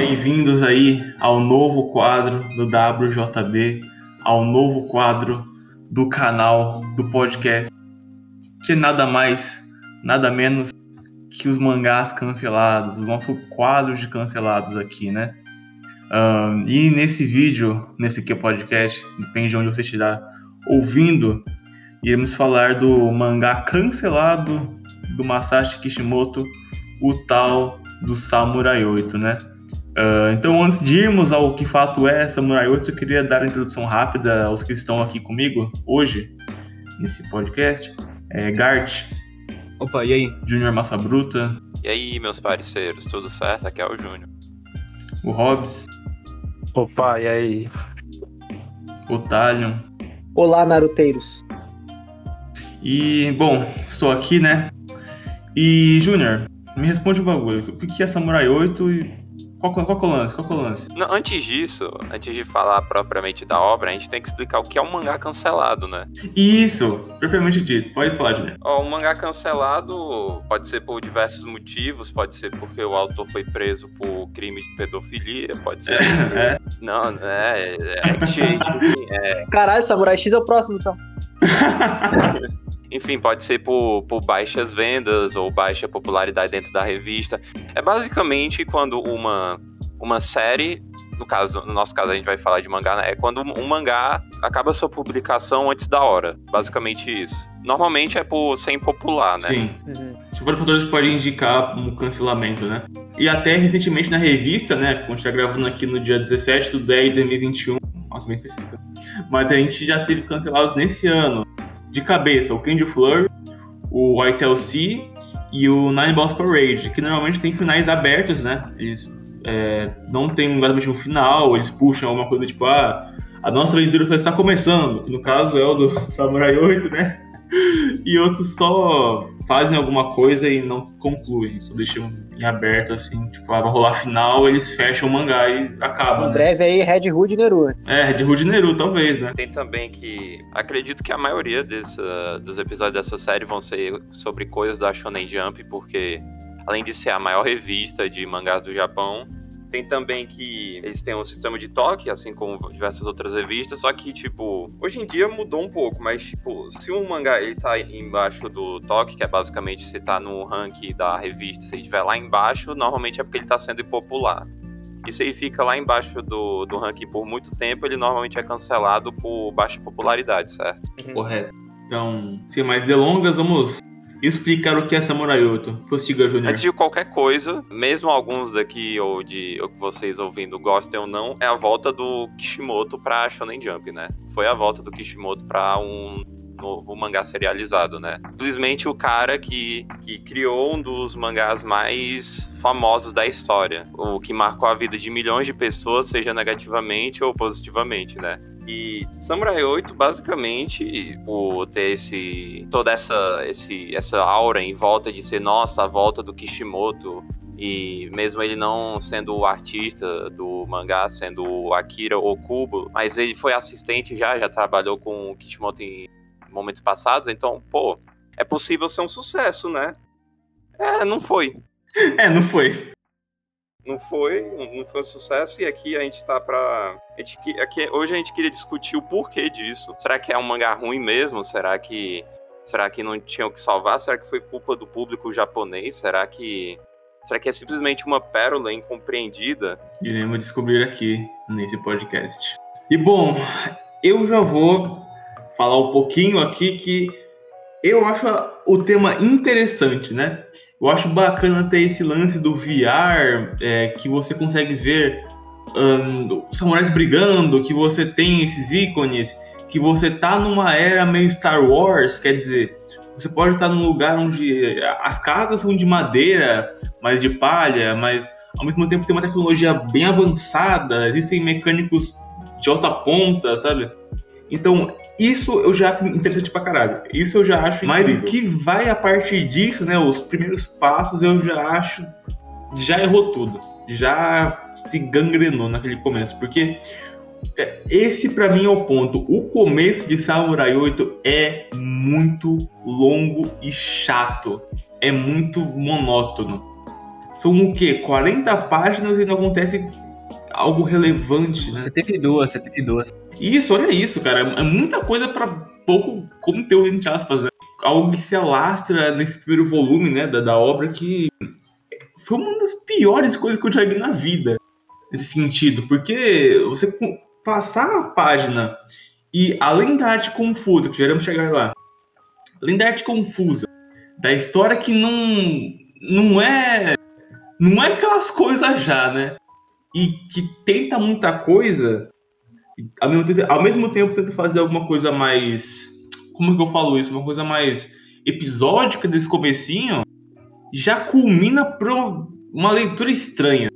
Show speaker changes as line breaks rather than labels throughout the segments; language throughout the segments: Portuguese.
Bem-vindos aí ao novo quadro do WJB, ao novo quadro do canal do podcast, que nada mais, nada menos que os mangás cancelados, o nosso quadro de cancelados aqui, né? Um, e nesse vídeo, nesse podcast, depende de onde você estiver ouvindo, iremos falar do mangá cancelado do Masashi Kishimoto, o tal do Samurai 8, né? Uh, então, antes de irmos ao que fato é Samurai 8, eu queria dar a introdução rápida aos que estão aqui comigo hoje, nesse podcast. É, Gart.
Opa, e aí?
Júnior Massa Bruta.
E aí, meus parceiros, tudo certo? Aqui é o Júnior.
O Hobbs.
Opa, e aí?
O Talion.
Olá, naruteiros.
E, bom, estou aqui, né? E, Júnior, me responde um bagulho. O que é Samurai 8 e qual, qual, qual é o lance? Qual é o lance?
Não, antes disso, antes de falar propriamente da obra, a gente tem que explicar o que é um mangá cancelado, né?
Isso, propriamente dito. Pode falar, Júnior.
O um mangá cancelado pode ser por diversos motivos, pode ser porque o autor foi preso por crime de pedofilia, pode ser.
É.
Não, é. é, é,
é... Caralho, Samurai X é o próximo, então.
Enfim, pode ser por, por baixas vendas ou baixa popularidade dentro da revista. É basicamente quando uma, uma série, no caso, no nosso caso a gente vai falar de mangá, né? É quando um mangá acaba sua publicação antes da hora. Basicamente isso. Normalmente é por ser impopular, né?
Sim. Uhum. Tipo, fatores que podem indicar um cancelamento, né? E até recentemente na revista, né? Quando a gente tá gravando aqui no dia 17 do 10 de 2021, nossa, bem específico. Mas a gente já teve cancelados nesse ano de cabeça o Candy Flurry, o White LC e o Nine Balls Parade, que normalmente tem finais abertos, né? Eles é, não tem exatamente um final, eles puxam alguma coisa tipo, ah, a nossa aventura só está começando, que no caso é o do Samurai 8, né? e outros só fazem alguma coisa e não concluem, só deixam em aberto assim, tipo, ah, vai rolar final, eles fecham o mangá e acaba.
Em
né?
breve aí Red Hood e Neru.
É, Red Hood e Neru, talvez, né?
Tem também que acredito que a maioria desse, dos episódios dessa série vão ser sobre coisas da Shonen Jump, porque além de ser a maior revista de mangás do Japão, tem também que eles têm um sistema de toque, assim como diversas outras revistas, só que, tipo, hoje em dia mudou um pouco, mas, tipo, se um mangá ele tá embaixo do toque, que é basicamente você tá no ranking da revista, se ele estiver lá embaixo, normalmente é porque ele tá sendo impopular. E se ele fica lá embaixo do, do ranking por muito tempo, ele normalmente é cancelado por baixa popularidade, certo?
Correto. Então, sem mais delongas, vamos explicar o que é Samurai 8. Prossiga, Júnior.
Antes de qualquer coisa, mesmo alguns daqui ou de ou que vocês ouvindo gostem ou não, é a volta do Kishimoto pra Shonen Jump, né? Foi a volta do Kishimoto pra um novo mangá serializado, né? Simplesmente o cara que, que criou um dos mangás mais famosos da história, o que marcou a vida de milhões de pessoas, seja negativamente ou positivamente, né? E Samurai 8, basicamente, por ter esse, toda essa, esse, essa aura em volta de ser, nossa, a volta do Kishimoto, e mesmo ele não sendo o artista do mangá, sendo o Akira Okubo, mas ele foi assistente já, já trabalhou com o Kishimoto em momentos passados, então, pô, é possível ser um sucesso, né? É, não foi.
É, não foi
não foi, não foi um sucesso, e aqui a gente tá pra. A gente, aqui, hoje a gente queria discutir o porquê disso. Será que é um mangá ruim mesmo? Será que. Será que não tinha o que salvar? Será que foi culpa do público japonês? Será que. Será que é simplesmente uma pérola incompreendida?
Iremos descobrir aqui nesse podcast. E bom, eu já vou falar um pouquinho aqui que eu acho o tema interessante, né? Eu acho bacana ter esse lance do VR, é, que você consegue ver um, samurais brigando, que você tem esses ícones, que você tá numa era meio Star Wars, quer dizer, você pode estar num lugar onde as casas são de madeira, mas de palha, mas ao mesmo tempo tem uma tecnologia bem avançada, existem mecânicos de alta ponta, sabe? Então, isso eu já acho interessante pra caralho. Isso eu já acho Mas o que vai a partir disso, né? Os primeiros passos eu já acho. Já errou tudo. Já se gangrenou naquele começo. Porque é, esse para mim é o ponto. O começo de Samurai 8 é muito longo e chato. É muito monótono. são o quê? 40 páginas e não acontece algo relevante, né?
72, 72.
Isso, olha isso, cara. É muita coisa para pouco conteúdo, entre aspas, né? Algo que se alastra nesse primeiro volume, né, da, da obra que foi uma das piores coisas que eu já vi na vida, nesse sentido. Porque você passar a página e além da arte confusa, que já chegar lá, além da arte confusa, da história que não, não é não é aquelas coisas já, né? E que tenta muita coisa, ao mesmo, tempo, ao mesmo tempo tenta fazer alguma coisa mais. Como que eu falo isso? Uma coisa mais episódica desse comecinho, já culmina para uma leitura estranha.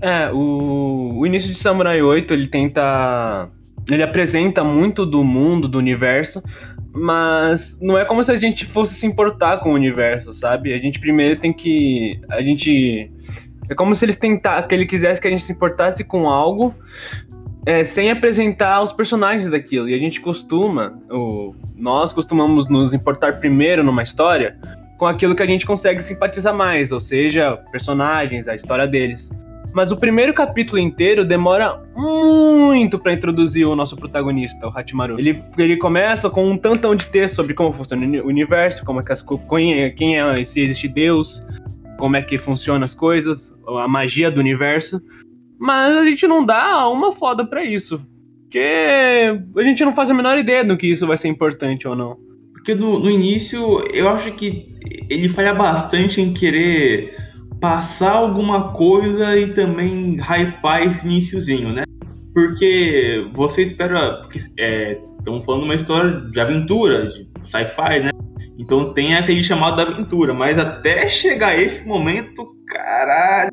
É, o, o início de Samurai 8, ele tenta. Ele apresenta muito do mundo, do universo, mas não é como se a gente fosse se importar com o universo, sabe? A gente primeiro tem que. A gente. É como se eles tentassem, que ele quisesse que a gente se importasse com algo é, sem apresentar os personagens daquilo. E a gente costuma, ou nós costumamos nos importar primeiro numa história com aquilo que a gente consegue simpatizar mais, ou seja, personagens, a história deles. Mas o primeiro capítulo inteiro demora muito para introduzir o nosso protagonista, o Hachimaru. Ele, ele começa com um tantão de texto sobre como funciona o universo, como é que as, quem é, se existe Deus, como é que funcionam as coisas, a magia do universo. Mas a gente não dá uma foda para isso. Porque a gente não faz a menor ideia do que isso vai ser importante ou não.
Porque no, no início eu acho que ele falha bastante em querer passar alguma coisa e também hypar esse iníciozinho, né? Porque você espera. Porque estamos falando de uma história de aventura, de sci-fi, né? Então tem aquele chamado da aventura, mas até chegar esse momento, caralho,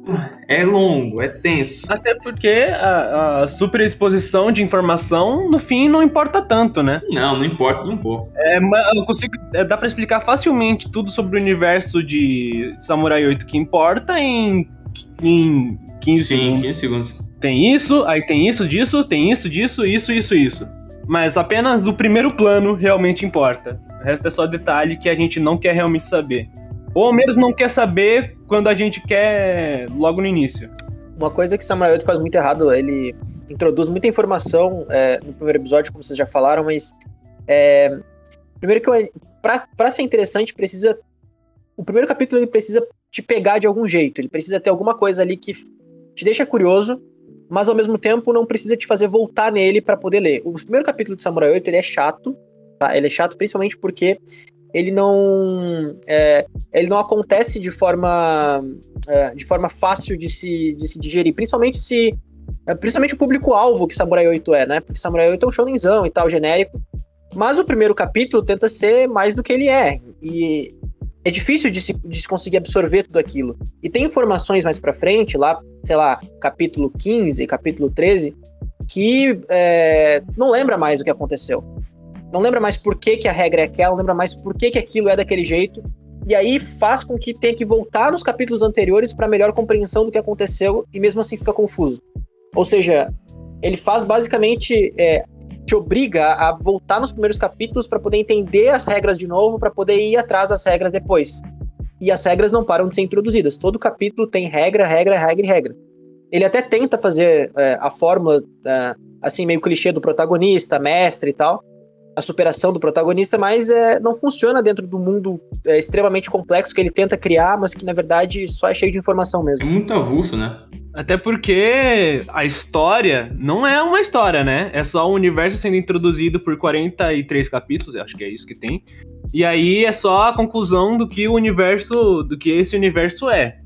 é longo, é tenso.
Até porque a, a superexposição de informação, no fim, não importa tanto, né?
Não, não importa um pouco.
É, eu consigo, é, dá para explicar facilmente tudo sobre o universo de Samurai 8 que importa em, em 15
Sim,
segundos.
15 segundos.
Tem isso, aí tem isso disso, tem isso disso, isso, isso, isso. Mas apenas o primeiro plano realmente importa. O resto é só detalhe que a gente não quer realmente saber. Ou menos não quer saber quando a gente quer logo no início.
Uma coisa que Samuel faz muito errado, ele introduz muita informação é, no primeiro episódio, como vocês já falaram, mas é, primeiro que para ser interessante precisa o primeiro capítulo ele precisa te pegar de algum jeito, ele precisa ter alguma coisa ali que te deixa curioso, mas ao mesmo tempo não precisa te fazer voltar nele para poder ler. O primeiro capítulo de Samurai 8 ele é chato, tá? Ele é chato principalmente porque ele não é, ele não acontece de forma é, de forma fácil de se, de se digerir, principalmente se é, principalmente o público alvo que Samurai 8 é, né? Porque Samurai 8 é um shonenzão e tal genérico, mas o primeiro capítulo tenta ser mais do que ele é e é difícil de se, de se conseguir absorver tudo aquilo. E tem informações mais para frente, lá, sei lá, capítulo 15, capítulo 13, que é, não lembra mais o que aconteceu não lembra mais por que, que a regra é aquela, não lembra mais por que, que aquilo é daquele jeito. E aí faz com que tenha que voltar nos capítulos anteriores para melhor compreensão do que aconteceu e mesmo assim fica confuso. Ou seja, ele faz basicamente é, te obriga a voltar nos primeiros capítulos para poder entender as regras de novo, para poder ir atrás das regras depois. E as regras não param de ser introduzidas. Todo capítulo tem regra, regra, regra e regra. Ele até tenta fazer é, a fórmula é, assim meio clichê do protagonista, mestre e tal, a superação do protagonista, mas é, não funciona dentro do mundo é, extremamente complexo que ele tenta criar, mas que na verdade só é cheio de informação mesmo.
É muito avulso, né?
Até porque a história não é uma história, né? É só um universo sendo introduzido por 43 capítulos, eu acho que é isso que tem. E aí é só a conclusão do que o universo, do que esse universo é.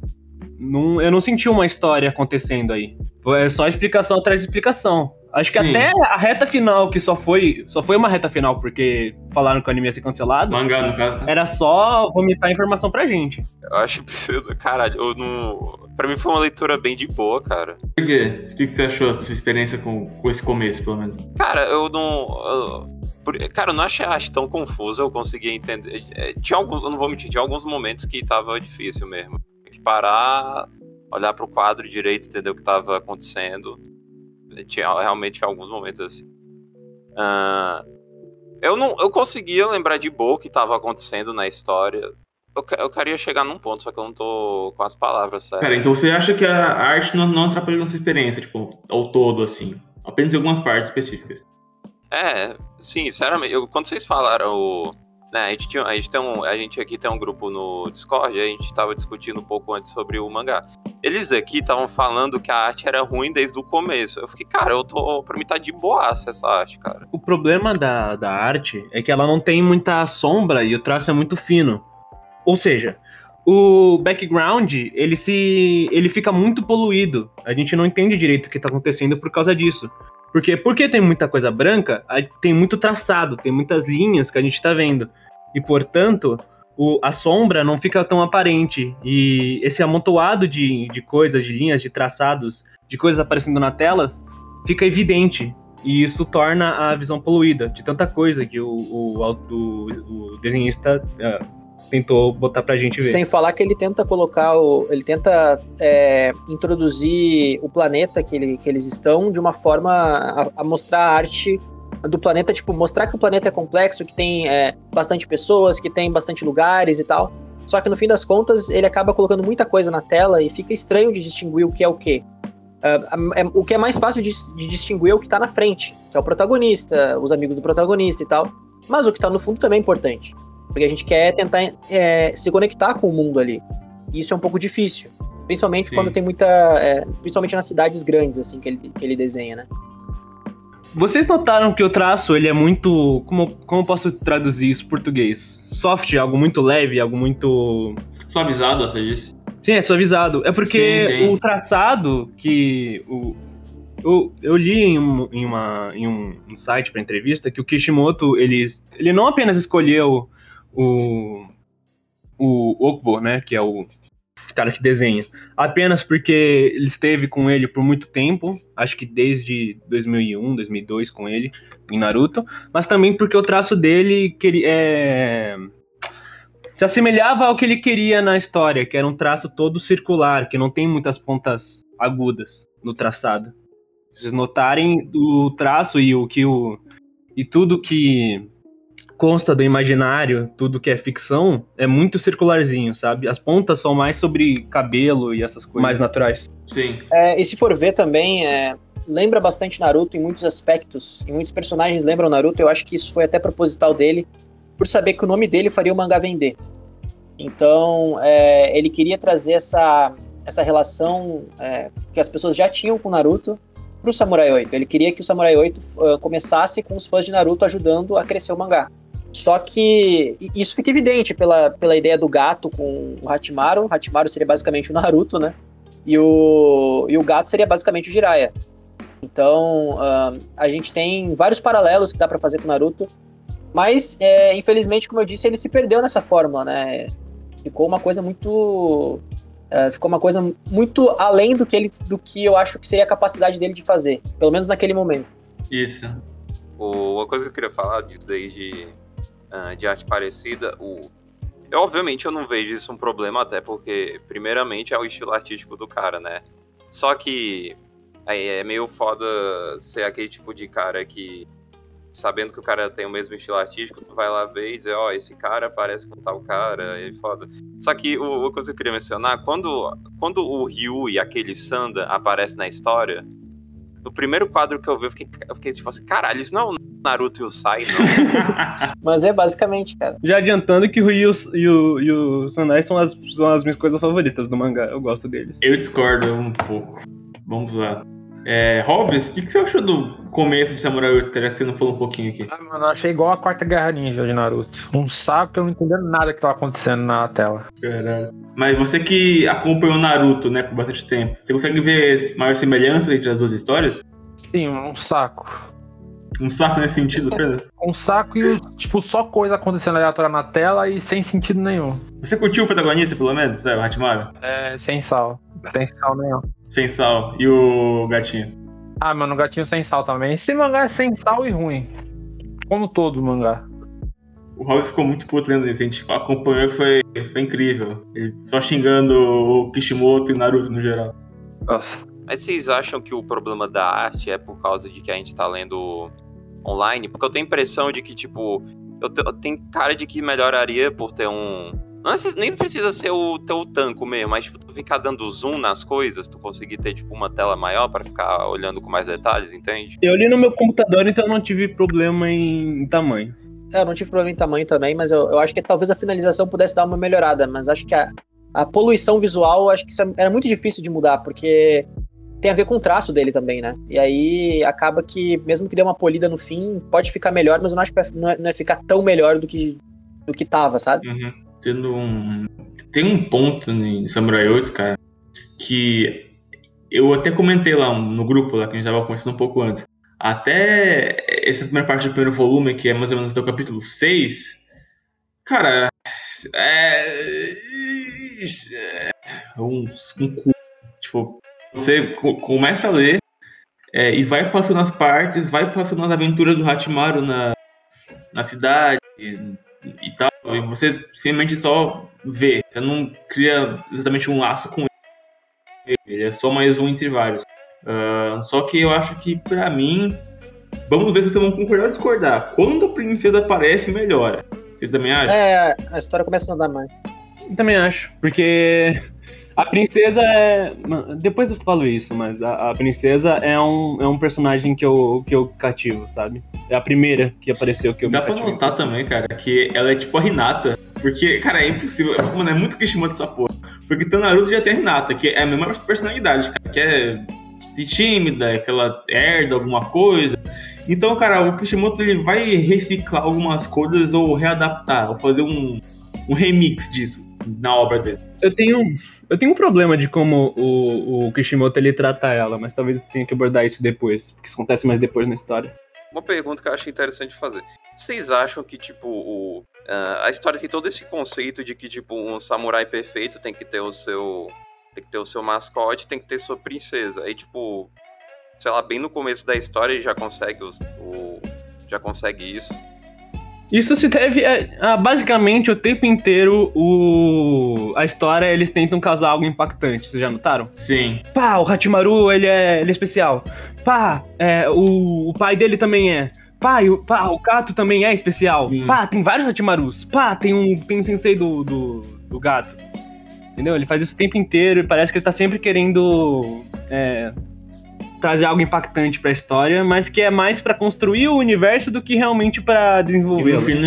Não, eu não senti uma história acontecendo aí. É só explicação atrás de explicação. Acho que Sim. até a reta final, que só foi, só foi uma reta final, porque falaram que o anime ia ser cancelado.
Mangá, no caso, né?
Era só vomitar informação pra gente.
Eu acho que precisa. Caralho, eu não. Pra mim foi uma leitura bem de boa, cara.
Por quê? O que você achou da sua experiência com, com esse começo, pelo menos?
Cara, eu não. Eu, cara, eu não achei a arte tão confusa, eu conseguia entender. É, tinha alguns, eu não vou mentir, tinha alguns momentos que tava difícil mesmo. Tinha que parar, olhar pro quadro direito, entender o que tava acontecendo tinha realmente alguns momentos assim. Uh, eu não eu conseguia lembrar de boa o que estava acontecendo na história. eu, eu queria chegar num ponto, só que eu não tô com as palavras, certo?
Pera, então você acha que a arte não, não atrapalha nossa experiência, tipo, ao todo, assim? Apenas em algumas partes específicas.
É, sim, sinceramente, eu, quando vocês falaram né, a gente, tinha, a, gente tem um, a gente aqui tem um grupo no Discord, a gente tava discutindo um pouco antes sobre o mangá. Eles aqui estavam falando que a arte era ruim desde o começo. Eu fiquei, cara, eu tô. Pra mim tá de boaça essa arte, cara.
O problema da, da arte é que ela não tem muita sombra e o traço é muito fino. Ou seja, o background, ele se. ele fica muito poluído. A gente não entende direito o que tá acontecendo por causa disso. Porque, porque tem muita coisa branca, tem muito traçado, tem muitas linhas que a gente tá vendo. E, portanto, o, a sombra não fica tão aparente. E esse amontoado de, de coisas, de linhas, de traçados, de coisas aparecendo na tela, fica evidente. E isso torna a visão poluída de tanta coisa que o, o, o, o desenhista uh, tentou botar pra gente ver.
Sem falar que ele tenta colocar o. Ele tenta é, introduzir o planeta que, ele, que eles estão de uma forma a, a, mostrar a arte do planeta, tipo, mostrar que o planeta é complexo, que tem é, bastante pessoas, que tem bastante lugares e tal. Só que no fim das contas, ele acaba colocando muita coisa na tela e fica estranho de distinguir o que é o que. Uh, é, o que é mais fácil de, de, distinguir é o que tá na frente, que é o protagonista, os amigos do protagonista e tal. Mas o que tá no fundo também é importante. Porque a gente quer tentar é, se conectar com o mundo ali. E isso é um pouco difícil. Principalmente Sim. quando tem muita. É, principalmente nas cidades grandes, assim, que ele, que ele desenha, né?
Vocês notaram que o traço, ele é muito. Como, como posso traduzir isso em português? Soft, algo muito leve, algo muito.
Suavizado, você disse?
Sim, é suavizado. É porque sim, sim. o traçado que. O, eu, eu li em, um, em, uma, em um, um site para entrevista que o Kishimoto ele, ele não apenas escolheu o, o Okubo, né, que é o cara que desenha, apenas porque ele esteve com ele por muito tempo, acho que desde 2001, 2002 com ele em Naruto, mas também porque o traço dele que é, se assemelhava ao que ele queria na história, que era um traço todo circular, que não tem muitas pontas agudas no traçado. Se vocês notarem o traço e o que o e tudo que consta do imaginário, tudo que é ficção, é muito circularzinho, sabe? As pontas são mais sobre cabelo e essas coisas mais naturais.
Sim.
É, e se for ver também, é, lembra bastante Naruto em muitos aspectos, e muitos personagens lembram Naruto, eu acho que isso foi até proposital dele, por saber que o nome dele faria o mangá vender. Então, é, ele queria trazer essa, essa relação é, que as pessoas já tinham com Naruto para o Samurai 8. Ele queria que o Samurai 8 uh, começasse com os fãs de Naruto ajudando a crescer o mangá. Só que isso fica evidente pela, pela ideia do gato com o Hachimaru. O Hachimaru seria basicamente o Naruto, né? E o, e o gato seria basicamente o Jiraiya. Então, uh, a gente tem vários paralelos que dá para fazer com o Naruto. Mas, é, infelizmente, como eu disse, ele se perdeu nessa fórmula, né? Ficou uma coisa muito. Uh, ficou uma coisa muito além do que, ele, do que eu acho que seria a capacidade dele de fazer. Pelo menos naquele momento.
Isso.
Uma coisa que eu queria falar disso daí de uh, de arte parecida, o... Eu, obviamente, eu não vejo isso um problema, até porque, primeiramente, é o estilo artístico do cara, né? Só que aí é meio foda ser aquele tipo de cara que, sabendo que o cara tem o mesmo estilo artístico, tu vai lá ver e dizer, ó, oh, esse cara parece com tal cara, é foda. Só que o, a coisa que eu queria mencionar, quando, quando o Ryu e aquele Sanda aparecem na história, no primeiro quadro que eu vi, eu fiquei, eu fiquei tipo assim, caralho, isso não é o Naruto e o Sai, não.
Mas é basicamente, cara.
Já adiantando que o Ryu e o, e o Sanai são as, são as minhas coisas favoritas do mangá. Eu gosto deles.
Eu discordo um pouco. Vamos lá. É, Hobbs, o que, que, você achou do começo de Samurai 8, que você não falou um pouquinho aqui?
Ah, mano, eu achei igual a quarta guerra ninja de Naruto. Um saco que eu não entendendo nada que tava acontecendo na tela.
Caralho. Mas você que acompanhou Naruto, né, por bastante tempo, você consegue ver maior semelhança entre as duas histórias?
Sim, um saco.
Um saco nesse sentido apenas?
um saco e, tipo, só coisa acontecendo aleatória na tela e sem sentido nenhum.
Você curtiu o protagonista, pelo menos, velho, o Hatimaru?
É, sem sal. Sem sal nenhum.
Sem sal. E o gatinho?
Ah, mano, o gatinho sem sal também. Esse mangá é sem sal e ruim. Como todo mangá.
O Rob ficou muito puto lendo isso. A gente acompanhou e foi, foi incrível. Ele só xingando o Kishimoto e o Naruto no geral.
Nossa.
Mas vocês acham que o problema da arte é por causa de que a gente tá lendo online, porque eu tenho a impressão de que, tipo, eu, eu tenho cara de que melhoraria por ter um, Não é- nem precisa ser o teu tanco mesmo, mas tipo, tu ficar dando zoom nas coisas, tu conseguir ter tipo uma tela maior pra ficar olhando com mais detalhes, entende?
Eu li no meu computador, então eu não tive problema em tamanho.
É, eu não tive problema em tamanho também, mas eu, eu acho que talvez a finalização pudesse dar uma melhorada, mas acho que a, a poluição visual, acho que isso é- era muito difícil de mudar, porque tem a ver com o traço dele também, né? E aí acaba que, mesmo que dê uma polida no fim, pode ficar melhor, mas eu não acho que não é, não é ficar tão melhor do que, do que tava, sabe?
Uhum. Tendo um. Tem um ponto em Samurai 8, cara, que eu até comentei lá no grupo lá que a gente tava conversando um pouco antes. Até essa primeira parte do primeiro volume, que é mais ou menos até o capítulo 6, cara, é. é um, um cu. Tipo, você co- começa a ler é, e vai passando as partes, vai passando as aventuras do Hatimaru na, na cidade e, tal, e você simplesmente só vê. Você não cria exatamente um laço com ele. Ele é só mais um entre vários. Ah, só que eu acho que, pra mim, vamos ver se vocês vão concordar ou discordar. Quando a princesa aparece, melhora. Vocês também acham?
É, a história começa a andar mais.
Eu também acho, porque a princesa é. Depois eu falo isso, mas a, a princesa é um, é um personagem que eu, que eu cativo, sabe? É a primeira que apareceu que eu
Dá pra notar também, cara, que ela é tipo a Hinata. Porque, cara, é impossível. Mano, é muito Kishimoto essa porra. Porque o Naruto já tem a Hinata, que é a mesma personalidade, cara. Que é tímida, que ela herda alguma coisa. Então, cara, o Kishimoto ele vai reciclar algumas coisas ou readaptar, ou fazer um, um remix disso na obra dele.
Eu tenho, eu tenho um problema de como o, o Kishimoto ele trata ela, mas talvez eu tenha que abordar isso depois, porque isso acontece mais depois na história.
Uma pergunta que eu acho interessante fazer. Vocês acham que, tipo, o, ah, a história tem todo esse conceito de que, tipo, um samurai perfeito tem que ter o seu. Tem que ter o seu mascote, tem que ter sua princesa. Aí, tipo, sei lá, bem no começo da história ele já consegue os, o. Já consegue isso.
Isso se deve a, a, basicamente o tempo inteiro o a história eles tentam causar algo impactante, vocês já notaram?
Sim.
Pá, o Hachimaru ele é, ele é especial. Pá, é, o, o pai dele também é. Pá, o, pá, o Kato também é especial.
Hum.
Pá, tem vários Hachimarus. Pá, tem um, tem um sensei do, do, do gato. Entendeu? Ele faz isso o tempo inteiro e parece que ele tá sempre querendo é, trazer algo impactante pra história, mas que é mais pra construir o universo do que realmente pra
E no fim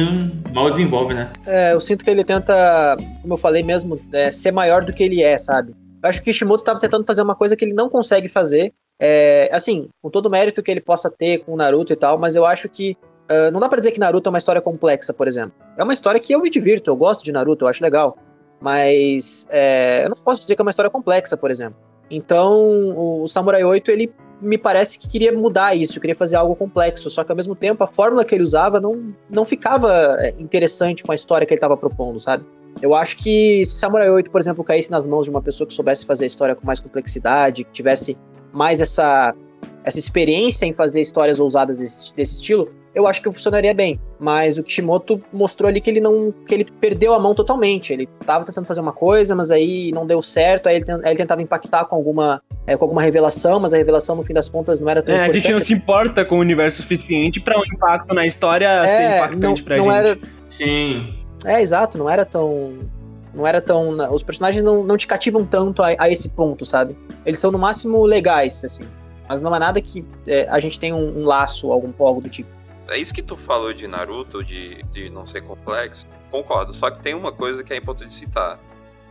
mal desenvolve, né?
É, eu sinto que ele tenta, como eu falei mesmo, é, ser maior do que ele é, sabe? Eu acho que o Kishimoto estava tentando fazer uma coisa que ele não consegue fazer. É, assim, com todo o mérito que ele possa ter com o Naruto e tal, mas eu acho que. ah, não dá pra dizer que Naruto é uma história complexa, por exemplo. É uma história que eu me divirto, eu gosto de Naruto, eu acho legal. Mas é, eu não posso dizer que é uma história complexa, por exemplo. Então, o Samurai 8, ele me parece que queria mudar isso, queria fazer algo complexo, só que ao mesmo tempo a fórmula que ele usava não, não ficava é, interessante com a história que ele estava propondo, sabe? Eu acho que se Samurai 8, por exemplo, caísse nas mãos de uma pessoa que soubesse fazer a história com mais complexidade, que tivesse mais essa, essa experiência em fazer histórias ousadas desse, desse estilo, eu acho que funcionaria bem. Mas o Kishimoto mostrou ali que ele não. que ele perdeu a mão totalmente. Ele tava tentando fazer uma coisa, mas aí não deu certo, aí ele, aí ele tentava impactar com alguma, é, com alguma revelação, mas a revelação, no fim das contas, não era tão
É, a gente não
importante.
se importa com o universo suficiente pra um impacto na história ser
É,
impactante
não,
pra
não
gente.
era.
Sim.
É, exato, não era tão. Não era tão. Os personagens não, não te cativam tanto a, a esse ponto, sabe? Eles são no máximo legais, assim. Mas não é nada que é, a gente tem um, um laço, algum algo do tipo.
É isso que tu falou de Naruto, de, de não ser complexo. Concordo, só que tem uma coisa que é importante citar.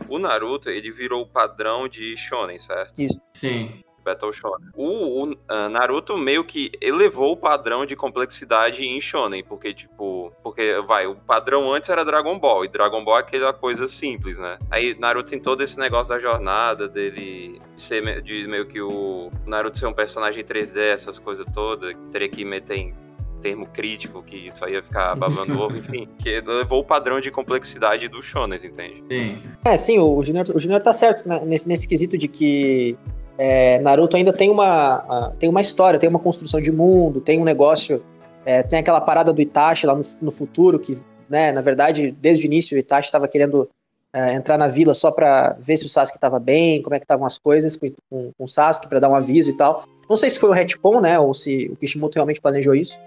O Naruto, ele virou o padrão de shonen, certo?
Sim.
Battle Shonen. O, o, ah, Naruto meio que elevou o padrão de complexidade em shonen, porque, tipo... Porque, vai, o padrão antes era Dragon Ball, e Dragon Ball é aquela coisa simples, né? Aí Naruto tem todo esse negócio da jornada, dele ser de meio que o Naruto ser um personagem 3D, essas coisas todas, teria que meter em termo crítico, que isso aí ia ficar babando ovo, enfim. Que elevou o padrão de complexidade dos shonens, entende?
Sim.
É, sim, o Junior, o Junior tá certo né, nesse, nesse quesito de que é, Naruto ainda tem uma, tem uma história, tem uma construção de mundo, tem um negócio. é, tem aquela parada do Itachi lá no, no futuro, que, né, na verdade, desde o início o Itachi estava querendo é, entrar na vila só pra ver se o Sasuke estava bem, como é que estavam as coisas com, com, com o Sasuke, pra dar um aviso e tal. Não sei se foi o retcon, né, ou se o Kishimoto realmente planejou isso,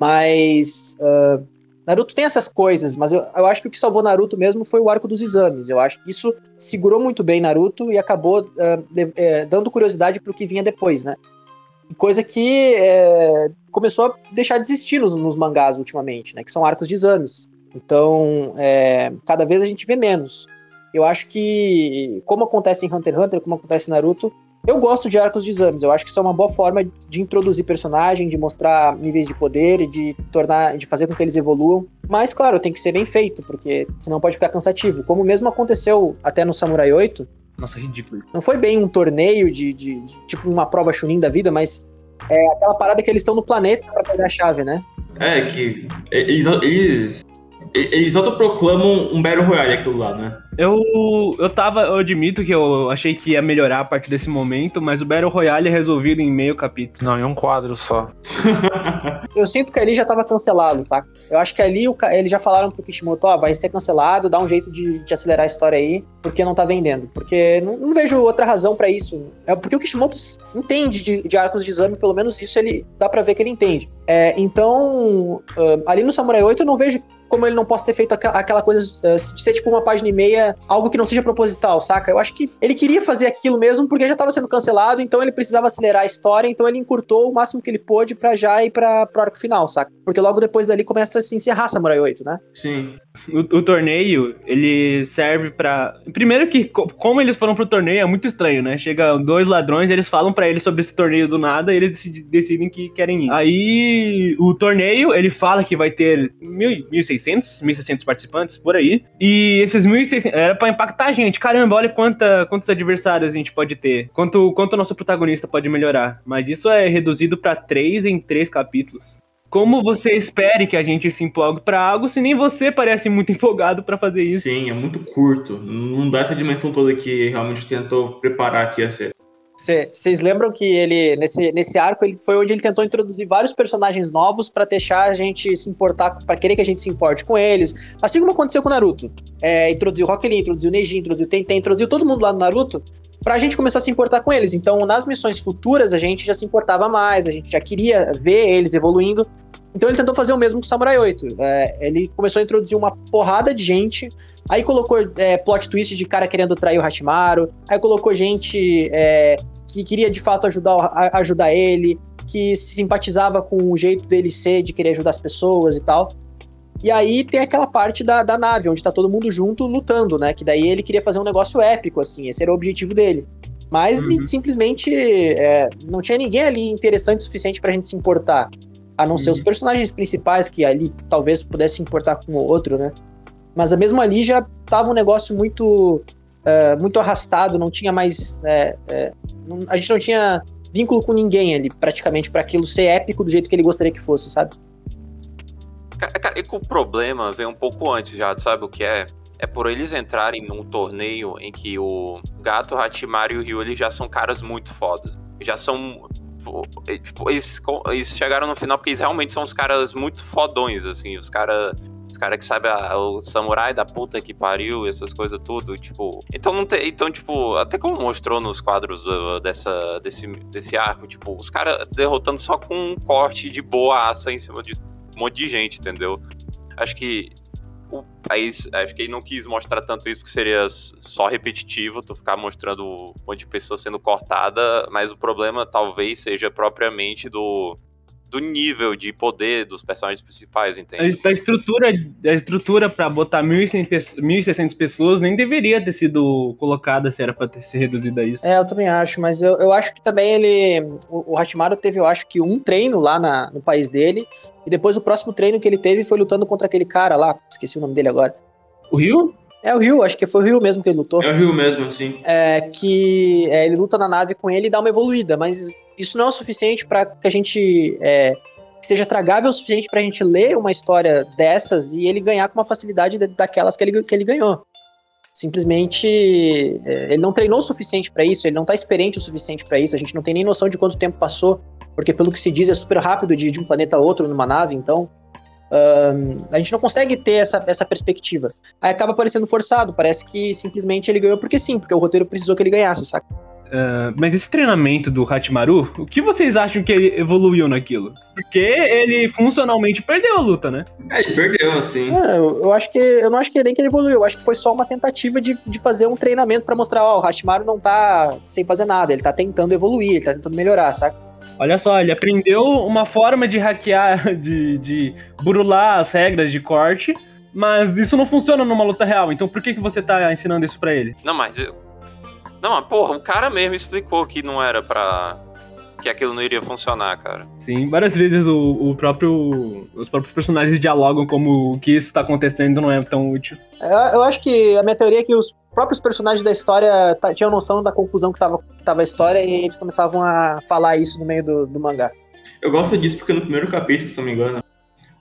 mas ah, Naruto tem essas coisas, mas eu, eu acho que o que salvou Naruto mesmo foi o arco dos exames. Eu acho que isso segurou muito bem Naruto e acabou uh, de, uh, dando curiosidade pro que vinha depois, né? Coisa que é, começou a deixar de existir nos, nos, mangás ultimamente, né? Que são arcos de exames. Então, é, cada vez a gente vê menos. Eu acho que, como acontece em Hunter x Hunter, como acontece em Naruto, eu gosto de arcos de exames, eu acho que isso é uma boa forma de introduzir personagem, de mostrar níveis de poder e de tornar, de fazer com que eles evoluam. Mas, claro, tem que ser bem feito, porque senão pode ficar cansativo. Como mesmo aconteceu até no Samurai 8.
Nossa, ridículo.
Não foi bem um torneio de, de, de tipo uma prova chunin da vida, mas é aquela parada que eles estão no planeta para pegar a chave, né?
É, que eles, eles, eles autoproclamam um Battle Royale aquilo lá, né?
Eu, eu tava, eu admito que eu achei que ia melhorar a partir desse momento, mas o Battle Royale é resolvido em meio capítulo.
Não, em um quadro só.
eu sinto que ali já tava cancelado, saca? Eu acho que ali o, eles já falaram pro Kishimoto, ó, vai ser cancelado, dá um jeito de, de acelerar a história aí, porque não tá vendendo. Porque não, não vejo outra razão para isso. É porque o Kishimoto entende de, de, arcos de exame, pelo menos isso ele dá para ver que ele entende. É, então, uh, ali no Samurai 8 eu não vejo como ele não possa ter feito aquela coisa uh, de ser tipo uma página e meia, algo que não seja proposital, saca? Eu acho que ele queria fazer aquilo mesmo porque já estava sendo cancelado, então ele precisava acelerar a história, então ele encurtou o máximo que ele pôde para já ir pra, pro arco final, saca? Porque logo depois dali começa a se encerrar Samurai 8, né?
Sim.
O, o, torneio, ele serve para Primeiro que, como eles foram pro torneio, é muito estranho, né? Chega dois ladrões, eles falam para eles sobre esse torneio do nada e eles decidem que querem ir. Aí, o torneio, ele fala que vai ter 1.600, 1.600 participantes, por aí. E esses 1.600... Era pra impactar a gente. Caramba, olha quanta, quantos adversários a gente pode ter. Quanto, quanto o nosso protagonista pode melhorar. Mas isso é reduzido para três em três capítulos. Como você espere que a gente se empolgue para algo se nem você parece muito empolgado para fazer isso?
Sim, é muito curto. Não dá essa dimensão toda que realmente tentou preparar aqui a série.
Vocês lembram que ele, nesse, nesse arco, ele foi onde ele tentou introduzir vários personagens novos para deixar a gente se importar, para querer que a gente se importe com eles. Assim como aconteceu com Naruto. É, introduziu o Rock Lee, introduziu o Neji, introduziu Tenten, introduziu todo mundo lá no Naruto pra gente começar a se importar com eles. Então, nas missões futuras, a gente já se importava mais, a gente já queria ver eles evoluindo. Então ele tentou fazer o mesmo com o Samurai 8. É, ele começou a introduzir uma porrada de gente, aí colocou é, plot twist de cara querendo trair o Hachimaru, aí colocou gente é, que queria de fato ajudar, ajudar ele, que se simpatizava com o jeito dele ser, de querer ajudar as pessoas e tal. E aí tem aquela parte da, da nave, onde tá todo mundo junto lutando, né? Que daí ele queria fazer um negócio épico, assim, esse era o objetivo dele. Mas uhum. simplesmente é, não tinha ninguém ali interessante o suficiente pra gente se importar. A não ser os uhum. personagens principais, que ali talvez pudesse importar com o outro, né? Mas mesmo ali já tava um negócio muito, uh, muito arrastado, não tinha mais. É, é, não, a gente não tinha vínculo com ninguém ali, praticamente, para aquilo ser épico do jeito que ele gostaria que fosse, sabe?
Cara, e que o problema vem um pouco antes já, sabe o que é? É por eles entrarem num torneio em que o Gato, Hatimaru e o Ryu eles já são caras muito fodas. Já são Tipo, tipo eles, eles, chegaram no final porque eles realmente são os caras muito fodões, assim, os caras. Os caras que sabem o samurai da puta que pariu, essas coisas tudo, tipo. Então não tem. Então, tipo, até como mostrou nos quadros do, dessa, desse, desse arco, tipo, os caras derrotando só com um corte de boa aça em cima de um monte de gente, entendeu? Acho que o país, acho que ele não quis mostrar tanto isso porque seria só repetitivo, tu ficar mostrando um monte de pessoa sendo cortada, mas o problema talvez seja propriamente do do nível de poder dos personagens principais, entende?
A, estrutura, a estrutura para botar 1.600 pessoas nem deveria ter sido colocada se era para ter se reduzido a isso.
É, eu também acho, mas eu, eu acho que também ele. O, o Hachimaru teve, eu acho que um treino lá na, no país dele, e depois o próximo treino que ele teve foi lutando contra aquele cara lá, esqueci o nome dele agora.
O Rio?
É o Rio, acho que foi o Rio mesmo que ele lutou.
É o Rio mesmo, sim.
É, que é, ele luta na nave com ele e dá uma evoluída, mas isso não é o suficiente para que a gente. É, que seja tragável o suficiente pra gente ler uma história dessas e ele ganhar com uma facilidade daquelas que ele, que ele ganhou. Simplesmente é, ele não treinou o suficiente para isso, ele não tá experiente o suficiente para isso, a gente não tem nem noção de quanto tempo passou, porque pelo que se diz é super rápido de, de um planeta a outro numa nave, então um, a gente não consegue ter essa, essa perspectiva. Aí acaba parecendo forçado, parece que simplesmente ele ganhou porque sim, porque o roteiro precisou que ele ganhasse, saca?
ah, mas esse treinamento do Hachimaru, o que vocês acham que ele evoluiu naquilo? Porque ele funcionalmente perdeu a luta, né?
É, ele perdeu, assim.
É, eu, eu acho que eu não acho que nem que ele evoluiu, eu acho que foi só uma tentativa de, de fazer um treinamento pra mostrar, ó, o Hashimaru não tá sem fazer nada, ele tá tentando evoluir, ele tá tentando melhorar, saca?
Olha só, ele aprendeu uma forma de hackear, de, de burular as regras de corte, mas isso não funciona numa luta real. Então por que, que você tá ensinando isso pra ele?
Não, mas. eu- Não, mas porra, o cara mesmo explicou que não era pra. Que aquilo não iria funcionar, cara.
Sim, várias vezes o, o próprio. Os próprios personagens dialogam como o que isso tá acontecendo não é tão útil.
Eu, eu acho que a minha teoria é que os próprios personagens da história tinham noção da confusão que tava, que tava a história e eles começavam a falar isso no meio do, do mangá.
Eu gosto disso porque no primeiro capítulo, se não me engano,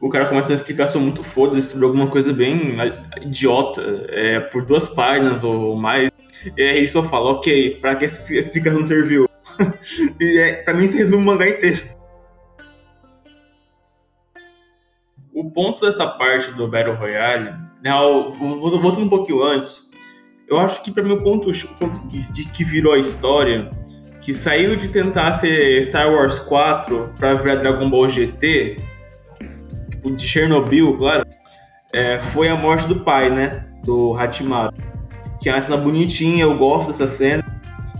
o cara começa a dar explicação muito foda-se sobre alguma coisa bem idiota, é, por duas páginas ou mais. E aí ele só fala, ok, pra que essa explicação serviu? e é, pra mim isso resume o mangá inteiro. O ponto dessa parte do Battle Royale, vou- voltando um pouquinho antes, eu acho que pra mim o ponto, o ponto de, de que virou a história que saiu de tentar ser Star Wars 4 pra virar Dragon Ball GT, tipo, de Chernobyl, claro, é, foi a morte do pai, né? Do Hachimaru. Que é uma cena bonitinha, eu gosto dessa cena.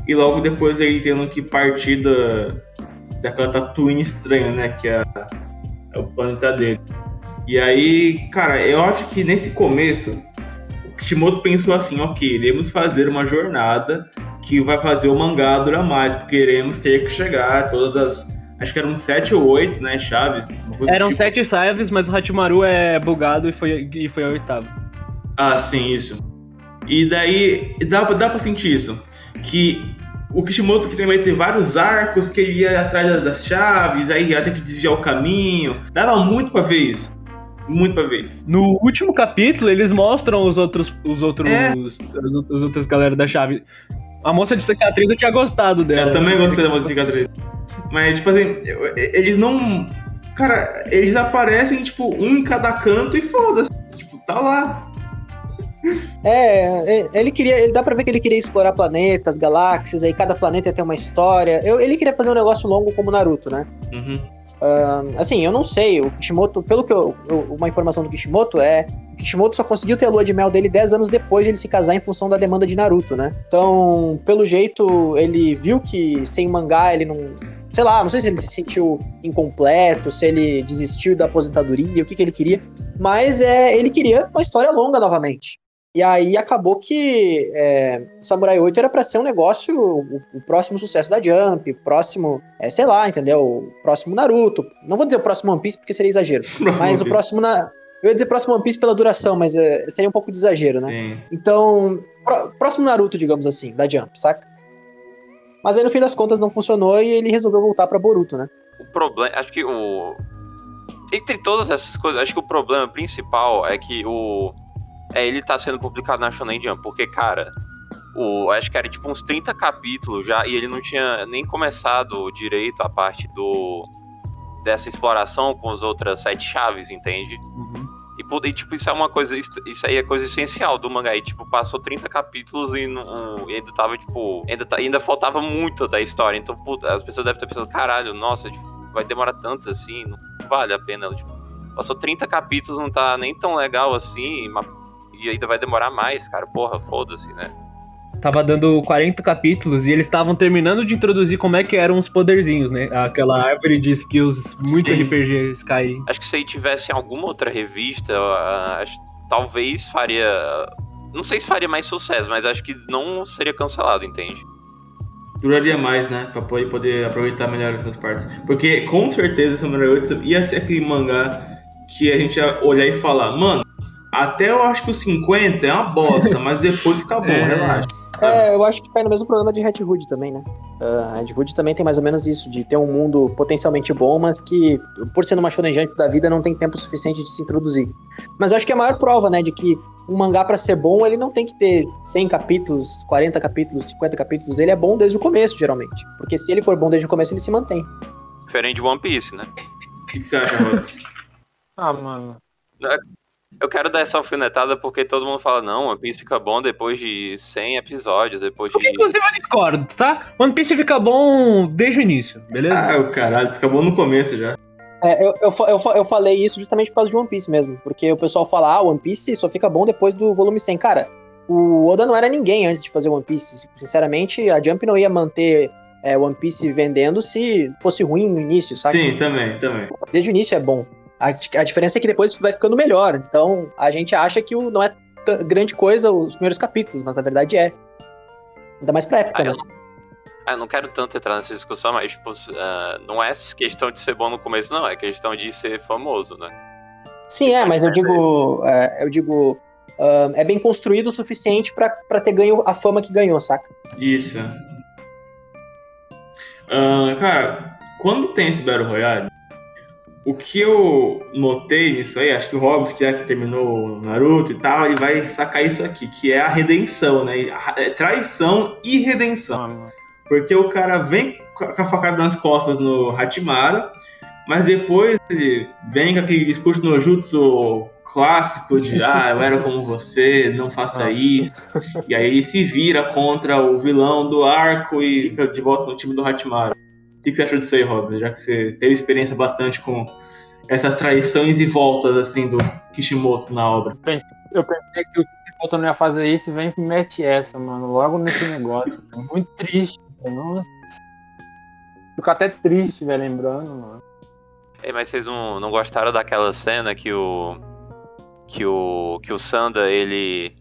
E logo depois ele tendo que partir da, daquela Tatooine estranha, né? Que é, é o planeta dele. E aí, cara, eu acho que nesse começo, o Kishimoto pensou assim, ok, iremos fazer uma jornada que vai fazer o mangá durar mais, porque iremos ter que chegar a todas as. Acho que eram sete ou oito, né? Chaves.
Eram
tipo.
sete saves, mas o Hachimaru é bugado e foi, e foi a oitava.
Ah, sim, isso. E daí, dá, dá pra sentir isso. Que o Kishimoto queria meter vários arcos, que ele ia atrás das- chaves, aí ia ter que desviar o caminho. Dava muito pra ver isso. Muito pra ver isso.
No último capítulo, eles mostram os outros. Os outros.
É.
Os, os outros galera da chave. A moça de cicatriz eu tinha gostado dela.
Eu também gostei da música cicatriz. Mas, tipo assim, eles não. Cara, eles aparecem, tipo, um em cada canto e foda-se. Tipo, tá lá.
É, é, ele queria, ele dá pra ver que ele queria explorar planetas, galáxias, aí cada planeta ter uma história. Eu- ele queria fazer um negócio longo como Naruto, né?
Uhum.
Assim, eu não sei, o Kishimoto, pelo que eu, eu- uma informação do Kishimoto é, o Kishimoto só conseguiu ter a lua de mel dele 10 anos depois de ele se casar em função da demanda de Naruto, né? Então, pelo jeito, ele viu que sem mangá ele não, sei lá, não sei se ele se sentiu incompleto, se ele desistiu da aposentadoria, o que que ele queria, mas é, ele queria uma história longa novamente. E aí acabou que é, Samurai 8 era pra ser um negócio, o, o próximo sucesso da Jump, próximo, é, sei lá, entendeu? O próximo Naruto. Não vou dizer o próximo One Piece porque seria exagero. Mas o próximo na. Eu ia dizer próximo One Piece pela duração, mas é, seria um pouco de exagero, né?
Sim.
Então, pró- próximo Naruto, digamos assim, da Jump, saca? Mas aí no fim das contas não funcionou e ele resolveu voltar pra Boruto, né?
O problema. Acho que o. Entre todas essas coisas, acho que o problema principal é que o. É ele tá sendo publicado na Shonen Jump, porque, cara. O, acho que era tipo uns 30 capítulos já, e ele não tinha nem começado direito a parte do. dessa exploração com as outras sete chaves, entende? E, pô, e, tipo, isso é uma coisa. Isso, aí é coisa essencial do mangá. E, tipo, passou 30 capítulos e, não, e ainda tava, tipo. Ainda, tá- ainda faltava muito da história. Então, pô, as pessoas devem estar pensando, caralho, nossa, tipo, vai demorar tanto assim, não vale a pena. Tipo, passou 30 capítulos, não tá nem tão legal assim. ma- E ainda vai demorar mais, cara. Porra, foda-se, né?
Tava dando 40 capítulos e eles estavam terminando de introduzir como é que eram os poderzinhos, né? Aquela árvore de skills muito
Sim.
RPG Skyrim.
Acho que se aí tivesse em alguma outra revista, ah, acho, talvez faria. Não sei se faria mais sucesso, mas acho que não seria cancelado, entende?
Duraria mais, né? Pra poder, poder aproveitar melhor essas partes. Porque com certeza Samurai 8 ia ser aquele mangá que a gente ia olhar e falar, mano, até eu acho que o 50 é uma bosta, mas depois fica bom,
É.
relaxa. sabe?
É, eu acho que cai no mesmo problema de Red Hood também, né? Uh, Red Hood também tem mais ou menos isso, de ter um mundo potencialmente bom, mas que, por ser numa shonen da vida, não tem tempo suficiente de se introduzir. Mas eu acho que é a maior prova, né, de que um mangá pra ser bom, ele não tem que ter 100 capítulos, 40 capítulos, 50 capítulos, ele é bom desde o começo, geralmente. Porque se ele for bom desde o começo, ele se mantém.
Diferente de One Piece, né?
O que, que você acha?
Ah, mano.
Eu quero dar essa alfinetada porque todo mundo fala, não, One Piece fica bom depois de 100 episódios, depois de...
Inclusive eu discordo, tá? One Piece fica bom desde o início, beleza?
Ah, o caralho, fica bom no começo já.
É, eu, eu, eu, eu falei isso justamente por causa de One Piece mesmo. Porque o pessoal fala, ah, One Piece só fica bom depois do volume 100. Cara, o Oda não era ninguém antes de fazer One Piece. Sinceramente, a Jump não ia manter é, One Piece vendendo se fosse ruim no início, sabe?
Sim, também, também.
Desde o início é bom. A, a diferença é que depois vai ficando melhor. Então, a gente acha que o, não é grande coisa os primeiros capítulos, mas na verdade é. Ainda mais pra época,
Ah,
né?
eu, não, ah, eu não quero tanto entrar nessa discussão, mas tipo, ah, não é questão de ser bom no começo, não, é questão de ser famoso, né?
Sim, é, mas eu digo. é, eu digo. ah, é bem construído o suficiente pra, pra ter ganho a fama que ganhou, saca?
Isso. Ah, cara, quando tem esse Battle Royale, o que eu notei nisso aí, acho que o Hobbs, que é que terminou o Naruto e tal, ele vai sacar isso aqui, que é a redenção, né? É traição e redenção.
Mano,
Porque o cara vem com a facada nas costas no Hachimaru, mas depois ele vem com aquele discurso no jutsu clássico de ah, eu era como você, não faça isso. E aí ele se vira contra o vilão do arco e fica de volta no time do Hachimaru. O que que você achou disso aí, Robin? Já que você teve experiência bastante com essas traições e voltas assim do Kishimoto na obra.
eu pensei que o Kishimoto não ia fazer isso e vem e mete essa, mano. Logo nesse negócio. É muito triste. Nossa. Fico até triste, velho, lembrando, mano.
Ei, mas vocês não, não gostaram daquela cena que o. Que o. Que o Sanda, ele.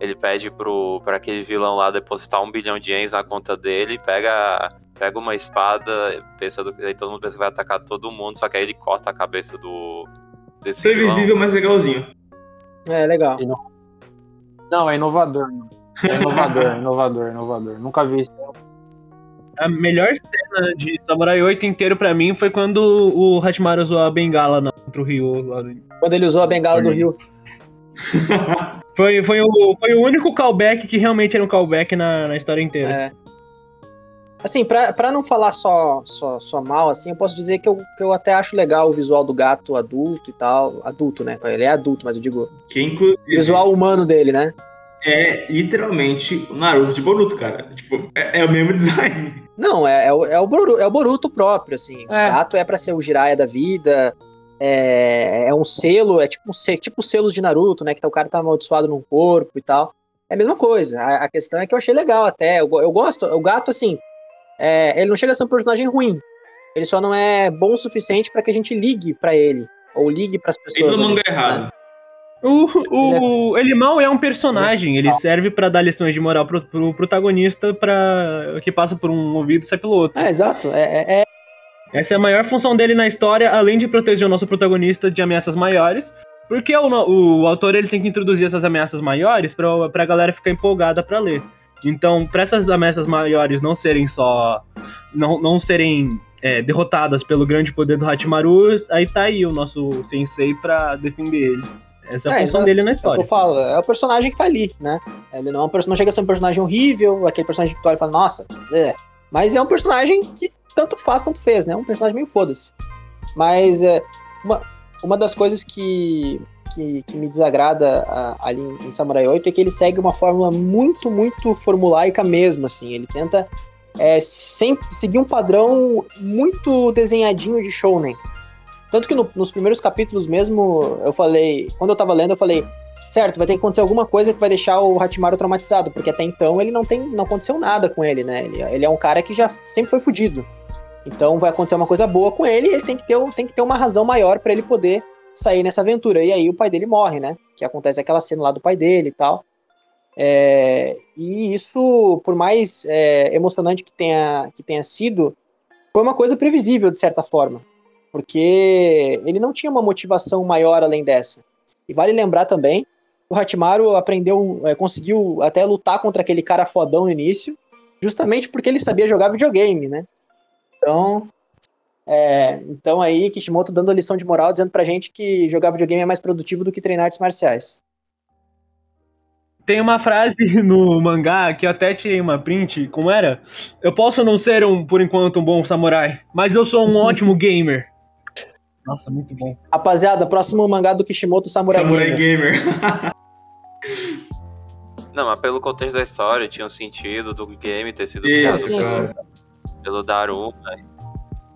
Ele pede pro, pra aquele vilão lá depositar um bilhão de ienes na conta dele, pega, pega uma espada, pensa do, aí todo mundo pensa que vai atacar todo mundo, só que aí ele corta a cabeça do. Desse vilão.
Previsível, mas legalzinho.
É, legal.
Não, é inovador, mano. É inovador, inovador, inovador. Nunca vi isso.
A melhor cena de Samurai 8 inteiro pra mim foi quando o Hachimaru usou a bengala na- contra o Ryu.
Quando ele usou a bengala do. Rio.
Foi, foi, o, foi o único callback que realmente era um callback na, na história inteira.
É. Assim, pra, pra não falar só, só, só mal, assim, eu posso dizer que eu, que eu até acho legal o visual do gato adulto e tal. Adulto, né? Ele é adulto, mas eu digo.
Que inclusive.
Visual humano dele, né?
é literalmente o Naruto de Boruto, cara. Tipo, é, é o mesmo design.
Não, é, é, o, é, o Boruto, é o Boruto próprio, assim.
É.
O gato é pra ser o Jiraiya da vida. É, é um selo, é tipo, um, se- tipo os selos de Naruto, né? Que tá, o cara tá amaldiçoado num corpo e tal. É a mesma coisa. A, a questão é que eu achei legal até. Eu, eu gosto. O gato, assim, é, ele não chega a ser um personagem ruim. Ele só não é bom o suficiente pra que a gente ligue pra ele. Ou ligue pras
Tem
pessoas.
todo
ali,
mangá
né?
errado.
O, o, ele mal é um personagem, ele serve pra dar lições de moral pro, pro protagonista pra, que passa por um ouvido e sai pelo outro.
É, exato. É, é- é-
Essa é a maior função dele na história, além de proteger o nosso protagonista de ameaças maiores. Porque o, no- o autor ele tem que introduzir essas ameaças maiores pra, pra galera ficar empolgada pra ler. Então, pra essas ameaças maiores não serem só. não, não serem é, derrotadas pelo grande poder do Hachimaru, aí tá aí o nosso sensei pra defender ele. Essa é a
É,
função dele na
É
história.
eu falo, é o personagem que tá ali, né? Ele não, é um não chega a ser um personagem horrível, aquele personagem que tu olha e fala, nossa, é. mas é um personagem que tanto faz, tanto fez, né? Um personagem meio foda-se. Mas é, uma, uma das coisas que, que, que me desagrada ah, ali em, Samurai 8 é que ele segue uma fórmula muito, muito formulaica mesmo, assim. Ele tenta é, sempre seguir um padrão muito desenhadinho de shounen. Tanto que no- nos primeiros capítulos mesmo, eu falei, quando eu tava lendo, eu falei, certo, vai ter que acontecer alguma coisa que vai deixar o Hatimaru traumatizado, porque até então ele não tem, não aconteceu nada com ele, né? Ele, ele é um cara que já sempre foi fudido. Então vai acontecer uma coisa boa com ele e ele tem que ter, tem que ter uma razão maior pra ele poder sair nessa aventura. E aí o pai dele morre, né? Que acontece aquela cena lá do pai dele e tal. É, e isso, por mais é, emocionante que tenha, que tenha sido, foi uma coisa previsível, de certa forma. Porque ele não tinha uma motivação maior além dessa. E vale lembrar também, o Hatimaru aprendeu, é, conseguiu até lutar contra aquele cara fodão no início, justamente porque ele sabia jogar videogame, né? Então, é, então aí Kishimoto dando a lição de moral, dizendo pra gente que jogar videogame é mais produtivo do que treinar artes marciais.
Tem uma frase no mangá que eu até tirei uma print, como era? Eu posso não ser um, por enquanto, um bom samurai, mas eu sou um ótimo gamer. Nossa, muito bom.
Rapaziada, próximo mangá do Kishimoto Samurai,
Samurai
Gamer.
Gamer.
Não, mas pelo contexto da história, tinha um sentido do game ter sido
Isso,
criado
sim, sim.
Pelo Daruma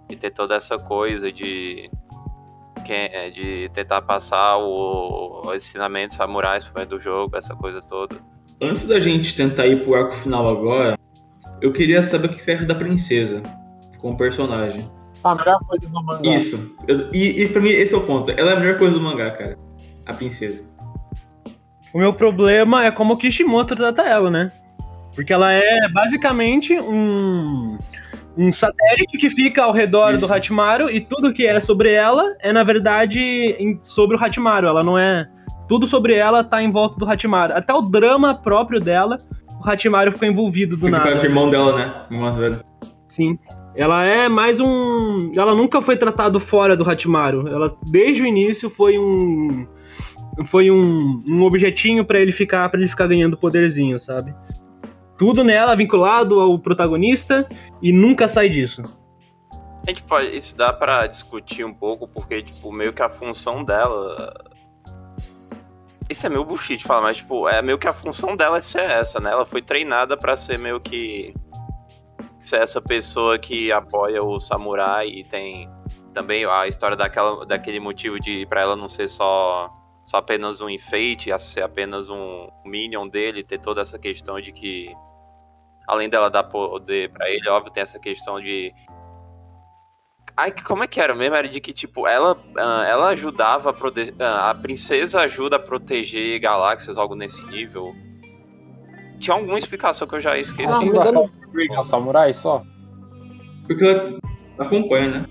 e ter toda essa coisa de é, de tentar passar o, o ensinamento samurais pro meio do jogo, essa coisa toda.
Antes da gente tentar ir pro arco final agora, eu queria saber o que você acha da princesa como personagem.
A melhor coisa do mangá.
Isso. Eu- e, e pra mim, esse é o ponto. Ela é a melhor coisa do mangá, cara. A princesa.
O meu problema é como o Kishimoto trata ela, né? Porque ela é basicamente um, um satélite que fica ao redor
Isso.
do Hatimaru e tudo que é sobre ela é, na verdade, em- sobre o Hatimaru. Ela não é. Tudo sobre ela tá em volta do Hatimaru. Até o drama próprio dela, o Hatimaru ficou envolvido do
Porque
nada.
parece irmão dela, né? Irmão mais velho.
Sim. Ela é mais um. Ela nunca foi tratado fora do Hatimaru. Ela, desde o início, foi um. Foi um, um objetinho pra ele ficar para ele ficar ganhando poderzinho, sabe? Tudo nela vinculado ao protagonista e nunca sai disso.
A gente pode, isso dá pra discutir um pouco, porque, tipo, meio que a função dela. Isso é meio bullshit falar, mas, tipo, é meio que a função dela é ser essa, né? Ela foi treinada pra ser meio que. ser essa pessoa que apoia o samurai e tem também a história daquela, daquele motivo de pra ela não ser só. só apenas um enfeite, a ser apenas um minion dele, ter toda essa questão de que. Além dela dar poder pra ele, óbvio, tem essa questão de Ai, que- como é que era mesmo? Era de que, tipo, ela, ah, ela ajudava a proteger. a princesa ajuda a proteger galáxias, algo nesse nível. Tinha alguma explicação que eu já esqueci.
Ah, engano-
Sam- samurai só?
Porque ela acompanha, né?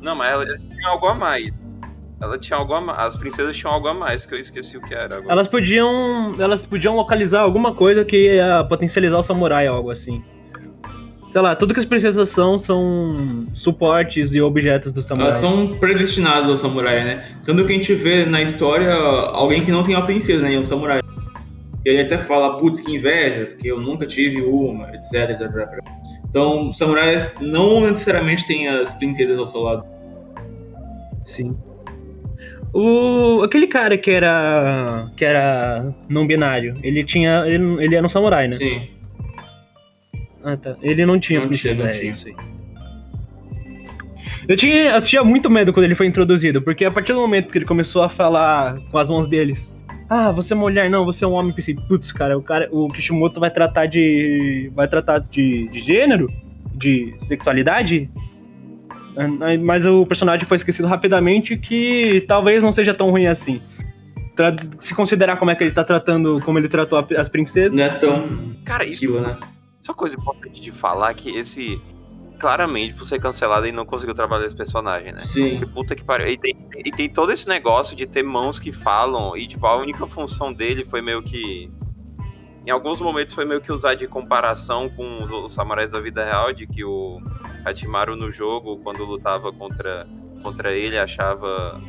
Não, mas ela, ela tinha algo a mais. Ela tinha algo a mais. As princesas tinham algo a mais, que eu esqueci o que era agora.
Elas podiam. Elas podiam localizar alguma coisa que ia potencializar o samurai, algo assim. Sei lá, tudo que as princesas são são suportes e objetos do samurai.
Elas são predestinadas ao samurai, né? Tanto que a gente vê na história alguém que não tem uma princesa, né? E um samurai. E ele até fala, putz, que inveja, porque eu nunca tive uma, etc. blá, blá, blá. Então, os samurais não necessariamente têm as princesas ao seu lado.
Sim. O, aquele cara que era. que era não binário, ele tinha. Ele, ele era um samurai, né?
Sim.
Ah, tá. Ele não tinha
Não tinha, não
é
tinha.
isso aí. Eu tinha, eu tinha muito medo quando ele foi introduzido, porque a partir do momento que ele começou a falar com as mãos deles, ah, você é mulher, não, você é um homem, pensei, putz, cara, o cara, o Kishimoto vai tratar de. vai tratar de, de gênero, de sexualidade. Ah, Mas o personagem foi esquecido rapidamente que talvez não seja tão ruim assim. Tra- Se considerar como é que ele tá tratando, como ele tratou as princesas.
Não é tão
Cara, isso,
aquilo, né?
é uma coisa importante de falar que esse. Claramente, por ser cancelado, ele não conseguiu trabalhar esse personagem, né?
Sim.
Puta que pariu. E tem, e tem todo esse negócio de ter mãos que falam, e tipo, a única função dele foi meio que. Em alguns momentos foi meio que usar de comparação com os, os samurais da vida real, de que o Hachimaru no jogo, quando lutava contra, contra ele, achava.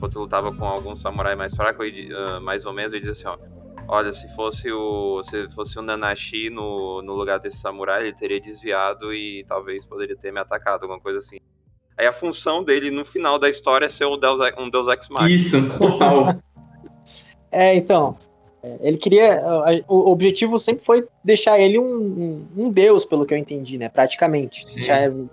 Quando lutava com algum samurai mais fraco, ele, ah, mais ou menos, ele dizia assim, ó. Olha, se fosse o. Se fosse o Nanashi no, no lugar desse samurai, ele teria desviado e talvez poderia ter me atacado, alguma coisa assim. Aí a função dele no final da história é ser o Deus, um Deus Ex Machina.
Isso, total.
É, então. É, Ele queria. O objetivo sempre foi deixar ele um, um, um deus, pelo que eu entendi, né? Praticamente.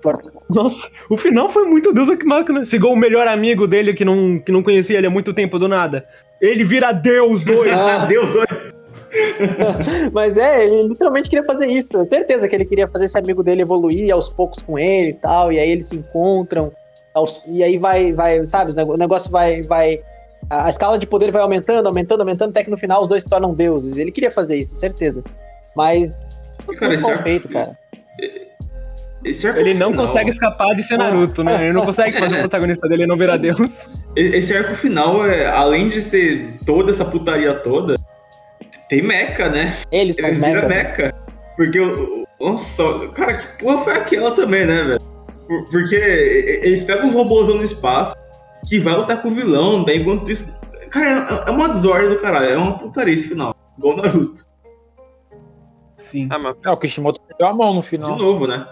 Tor-
Nossa, o final foi muito Deus que máquina. Chegou o melhor amigo dele que não, que não conhecia ele há muito tempo do nada. Ele vira Deus dois.
Ah.
Deus, olha.
Mas é, ele literalmente queria fazer isso. Certeza que ele queria fazer esse amigo dele evoluir aos poucos com ele e tal. E aí eles se encontram. aos- e aí vai, vai, sabe, o negócio vai. vai a a escala de poder vai aumentando, aumentando, aumentando, até que no final os dois se tornam deuses. Ele queria fazer isso, certeza. Mas.
Cara,
mal
arco-
feito, cara.
Esse arco
Ele não
final-
consegue escapar de ser Naruto, né? Ele não consegue fazer o protagonista dele não virar Deus.
Esse arco final, é, além de ser toda essa putaria toda, tem meca, né?
Eles com
Ele
os
vira
mechas. né?
meca. Porque, nossa, cara, que porra foi aquela também, né, velho? Por- Porque eles pegam uns robôzão no espaço que vai lutar com o vilão, daí enquanto isso. Cara, é- é uma desordem do caralho, é uma putaria esse final. Igual o Naruto.
Sim.
Ah, mas,
É, o Kishimoto perdeu a mão no
De
final.
novo, né?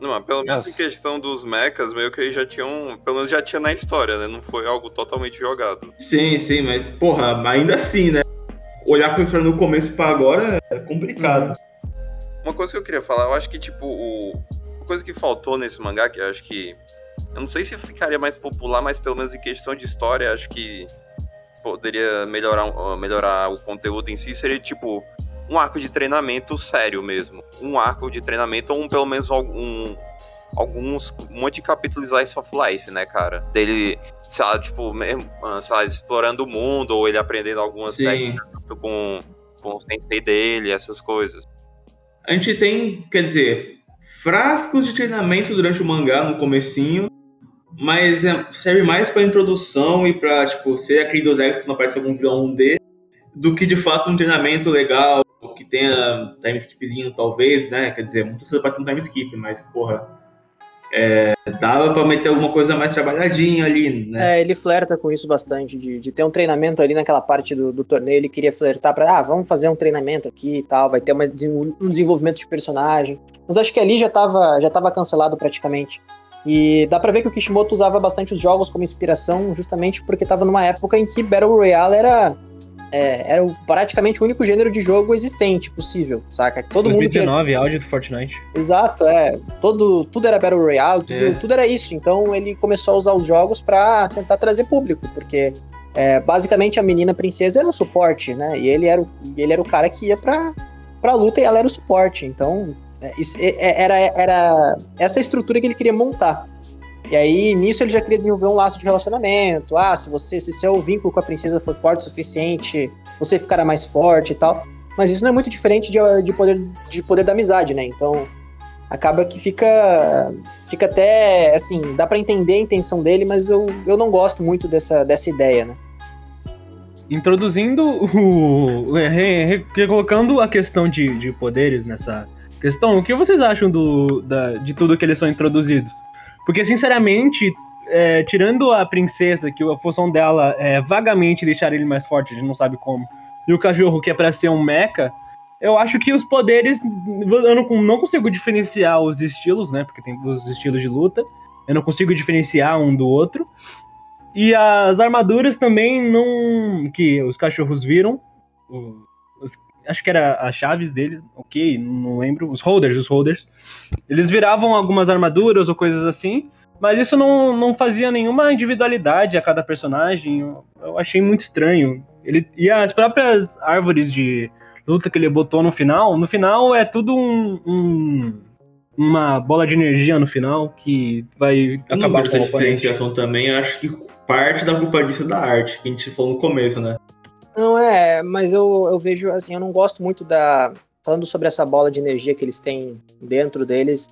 Não, mas pelo menos em
Nossa.
questão dos mechas, meio que eles já tinham. Pelo menos já tinha na história, né? Não foi algo totalmente jogado.
Sim, sim, mas, porra, ainda assim, né? Olhar pra história no começo pra agora é complicado.
Uma coisa que eu queria falar, eu acho que, tipo, o... uma coisa que faltou nesse mangá, que eu acho que. Eu não sei se ficaria mais popular, mas pelo menos em questão de história, acho que poderia melhorar, uh, melhorar o conteúdo em si, seria, tipo, um arco de treinamento sério mesmo. Um arco de treinamento, ou um, pelo menos algum. Alguns. Um monte de capítulos Slice of Life, né, cara? Dele, sei lá, tipo, mesmo, ah, sei lá, explorando o mundo, ou ele aprendendo algumas
Sim.
técnicas com, com o sensei dele, essas coisas.
A gente tem, quer dizer, frascos de treinamento durante o mangá no comecinho, mas é- serve mais pra introdução e pra, tipo, ser aquele dos X quando aparece algum vilão D, do que de fato um treinamento legal, que tenha time skipzinho talvez, né? Quer dizer, muito cedo pra ter um time skip, mas, porra, é, dava pra meter alguma coisa mais trabalhadinha ali, né?
É, ele flerta com isso bastante, de, de ter um treinamento ali naquela parte do, do torneio, ele queria flertar pra, ah, vamos fazer um treinamento aqui e tal, vai ter uma um desenvolvimento de personagem. Mas acho que ali já tava, já tava cancelado praticamente. E dá pra ver que o Kishimoto usava bastante os jogos como inspiração, justamente porque tava numa época em que Battle Royale era, é, era praticamente o único gênero de jogo existente, possível, saca? Todo mundo queria
2019, áudio do Fortnite.
Exato, é. Todo, tudo era Battle Royale, tudo,
É.
tudo era isso. Então ele começou a usar os jogos pra tentar trazer público, porque é, basicamente a menina princesa era um suporte, né? E ele era o, ele era o cara que ia pra, pra luta e ela era o suporte. Então isso, é, é, era, era essa estrutura que ele queria montar. E aí, nisso, ele já queria desenvolver um laço de relacionamento. Ah, se você, se seu vínculo com a princesa for forte o suficiente, você ficará mais forte e tal. Mas isso não é muito diferente de, de, poder, de poder da amizade, né? Então, acaba que fica fica até assim dá pra entender a intenção dele mas eu, eu não gosto muito dessa, dessa ideia né
Introduzindo o. Recolocando a questão de, de poderes nessa questão, o que vocês acham do, da- de tudo que eles são introduzidos? Porque, sinceramente, é, tirando a princesa, que a função dela é vagamente deixar ele mais forte, a gente não sabe como, e o cachorro, que é pra ser um mecha, eu acho que os poderes. Eu não, não consigo diferenciar os estilos, né? Porque tem os estilos de luta. Eu não consigo diferenciar um do outro. E as armaduras também não. que os cachorros viram. Acho que era as chaves deles, ok, não lembro. Os holders, os holders. Eles viravam algumas armaduras ou coisas assim. Mas isso não, não fazia nenhuma individualidade a cada personagem. Eu, eu achei muito estranho. Ele, e as próprias árvores de luta que ele botou no final, no final é tudo um. um- uma bola de energia no final que vai
Eu
acabar com
essa diferenciação também, acho que parte da culpa disso é da arte, que a gente falou no começo, né?
Não é mas eu, eu vejo assim eu não gosto muito da falando sobre essa bola de energia que eles têm dentro deles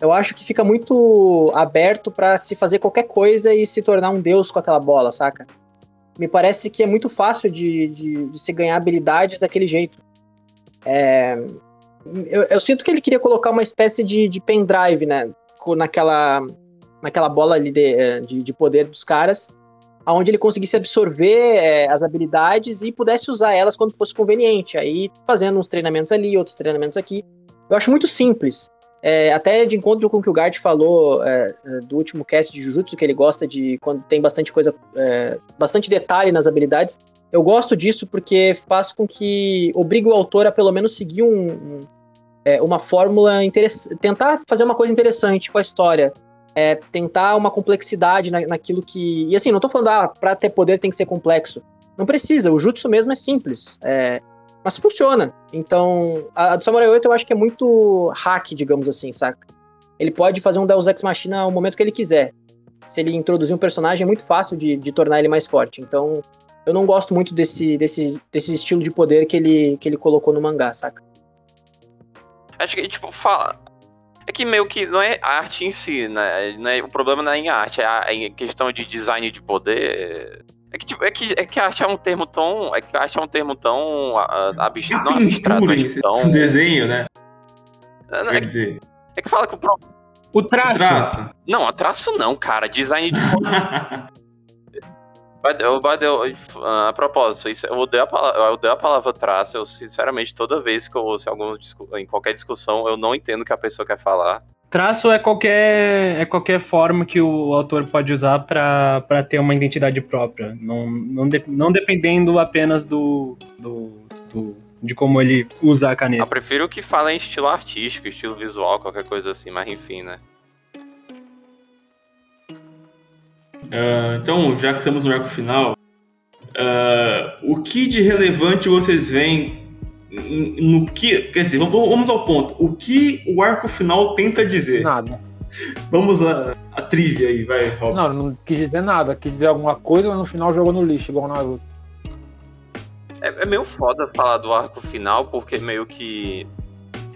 eu acho que fica muito aberto pra se fazer qualquer coisa e se tornar um deus com aquela bola saca me parece que é muito fácil de, de, de se ganhar habilidades daquele jeito É, eu, eu sinto que ele queria colocar uma espécie de, de pendrive, né? Naquela, naquela bola ali de, eh, de, de poder dos caras, aonde ele conseguisse absorver eh, as habilidades e pudesse usar elas quando fosse conveniente. Aí fazendo uns treinamentos ali, outros treinamentos aqui. Eu acho muito simples. É, até de encontro com o que o Gart falou é, é, do último cast de Jujutsu, que ele gosta de quando tem bastante coisa, é, bastante detalhe nas habilidades. Eu gosto disso porque faz com que obriga o autor a pelo menos seguir um, um, é, uma fórmula interessante, tentar fazer uma coisa interessante com a história. É, tentar uma complexidade na, naquilo que. E assim, não tô falando, ah, pra ter poder tem que ser complexo. Não precisa, o Jutsu mesmo é simples. É, mas funciona. Então, a, a do Samurai 8 eu acho que é muito hack, digamos assim, saca? Ele pode fazer um Deus Ex Machina ao momento que ele quiser. Se ele introduzir um personagem, é muito fácil de, de tornar ele mais forte. Então, eu não gosto muito desse, desse, desse estilo de poder que ele, que ele colocou no mangá, saca?
Acho que, tipo, fala. É que meio que não é arte em si, né? Não é- o problema não é em arte, é a, é em questão de design de poder. É que, tipo, é, que, é que a arte é um termo tão. É que a arte é um termo tão abstrato. Não abstrato, mas tão.
um desenho, né?
É,
Quer dizer,
é que fala que o pro-
O traço.
traça.
Não, a traço não, cara. Design de. Eu, Badeu, a propósito, isso- eu odeio a, palavra, eu odeio a palavra traço. Eu, sinceramente, toda vez que eu ouço em, algum, em qualquer discussão, eu não entendo o que a pessoa quer falar.
Traço é qualquer, é qualquer forma que o autor pode usar para ter uma identidade própria, não, não, de, não dependendo apenas do, do, do, de como ele usa a caneta.
Eu prefiro que fale em estilo artístico, estilo visual, qualquer coisa assim, mas enfim, né?
Uh, então, já que estamos no arco final, uh, o que de relevante vocês veem no que. Quer dizer, vamos, vamos ao ponto. O que o arco final tenta dizer?
Nada.
Vamos lá, a trivia aí, vai, Robson.
Não, não quis dizer nada. Quis dizer alguma coisa, mas no final jogou no lixo, igual Naruto.
É, é meio foda falar do arco final, porque meio que.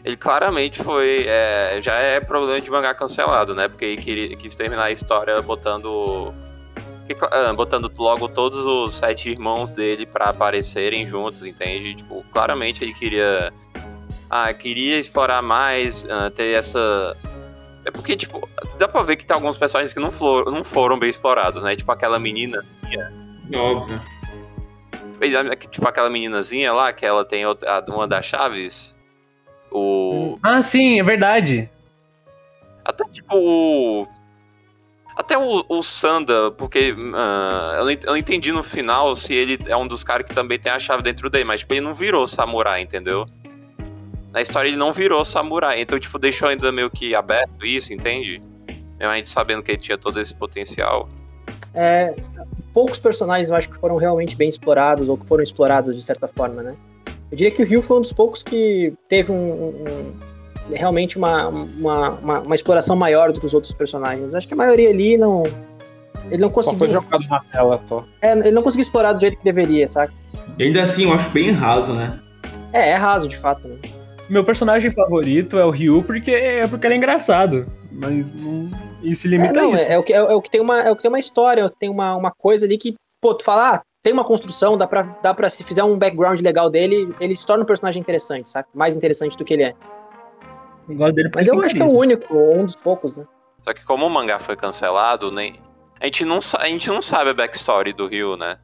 Ele claramente foi. É, já é problema de mangá cancelado, né? Porque ele queria, quis terminar a história botando ah, botando logo todos os sete irmãos dele para aparecerem juntos, entende? Tipo, claramente ele queria. Ah, queria explorar mais, uh, ter essa. É porque, tipo, dá pra ver que tem alguns personagens que não, for, não foram bem explorados, né? Tipo aquela menina.
Óbvio.
Tipo aquela meninazinha lá, que ela tem outra, uma das chaves. O.
Ah, sim, é verdade.
Até tipo o até o, o Sanda, porque uh, eu, não, eu, não, entendi no final se ele é um dos caras que também tem a chave dentro dele, mas tipo, ele não virou samurai, entendeu? Na história ele não virou samurai, então tipo, deixou ainda meio que aberto isso, entende? Mesmo a gente sabendo que ele tinha todo esse potencial.
É, poucos personagens eu acho que foram realmente bem explorados, ou que foram explorados de certa forma, né? Eu diria que o Rio foi um dos poucos que teve um, um realmente uma, uma, uma, uma, exploração maior do que os outros personagens. Acho que a maioria ali não. Ele não conseguiu.
jogado na tela só.
É, ele não conseguiu explorar do jeito que deveria, saca?
E ainda assim, eu acho bem raso, né?
É, é raso de fato, né?
Meu personagem favorito é o Ryu porque é porque ele é engraçado. Mas não. E se limita
é, não,
a
isso. É, é, o que, é, é, o que tem uma, é o que tem uma história, tem uma, uma coisa ali que, pô, tu fala, ah, tem uma construção, dá pra, dá pra, se fizer um background legal dele, ele se torna um personagem interessante, saca? Mais interessante do que ele é.
Eu dele
Mas eu acho que é o único, um dos poucos, né?
Só que como o mangá foi cancelado, nem. A gente não, a gente não sabe a backstory do Ryu, né?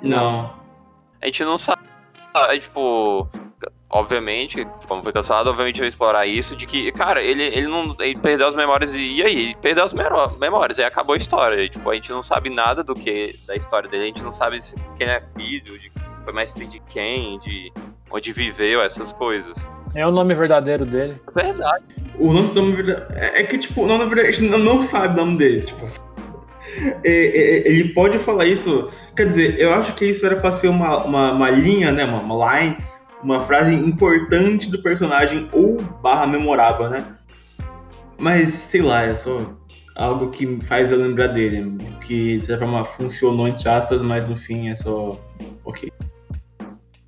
Não.
A gente não sabe. É, tipo. Obviamente, como foi cancelado, obviamente vai explorar isso de que, cara, ele, ele não. Ele perdeu as memórias e, e aí? Ele perdeu as memórias, aí acabou a história. E, tipo, a gente não sabe nada do que. da história dele, a gente não sabe se, quem é filho, de, foi mestre de quem, de onde viveu, essas coisas.
É o nome verdadeiro dele.
Verdade.
O nome do nome verdadeiro. É, é que, tipo, o nome verdade, a gente não sabe o nome dele. Tipo. É, é, ele pode falar isso. Quer dizer, eu acho que isso era pra ser uma, uma, uma linha, né? Uma, uma line, uma frase importante do personagem ou barra memorável, né? Mas, sei lá, é só algo que me faz eu lembrar dele. Que de certa forma funcionou, entre aspas, mas no fim é só. Ok.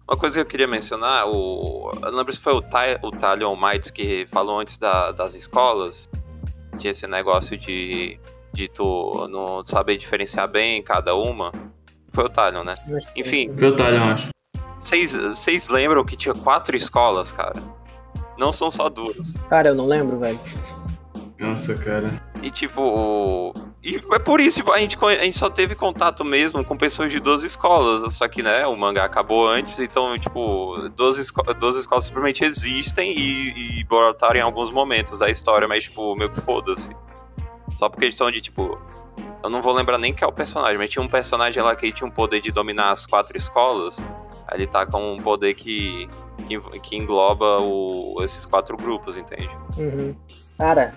Uma coisa que eu queria mencionar, o, eu lembro se foi o, Ty, o Talion Mites que falou antes da, das escolas. Tinha esse negócio de, de tu não saber diferenciar bem cada uma. Foi o Talion, né? Enfim.
Foi o Talion, acho.
Vocês lembram que tinha quatro escolas, cara? Não são só duas.
Cara, eu não lembro, velho.
Nossa, cara.
E tipo, e é por isso a gente, a gente só teve contato mesmo com pessoas de duas escolas. Só que, né, o mangá acabou antes, então, tipo, duas, esco duas escolas simplesmente existem e, e brotaram em alguns momentos da história, mas, tipo, meio que foda-se. Só porque estão de, tipo. Eu não vou lembrar nem que é o personagem, mas tinha um personagem lá que tinha um poder de dominar as quatro escolas. Ele tá com um poder que, que, que engloba o, esses quatro grupos, entende?
Uhum. Cara,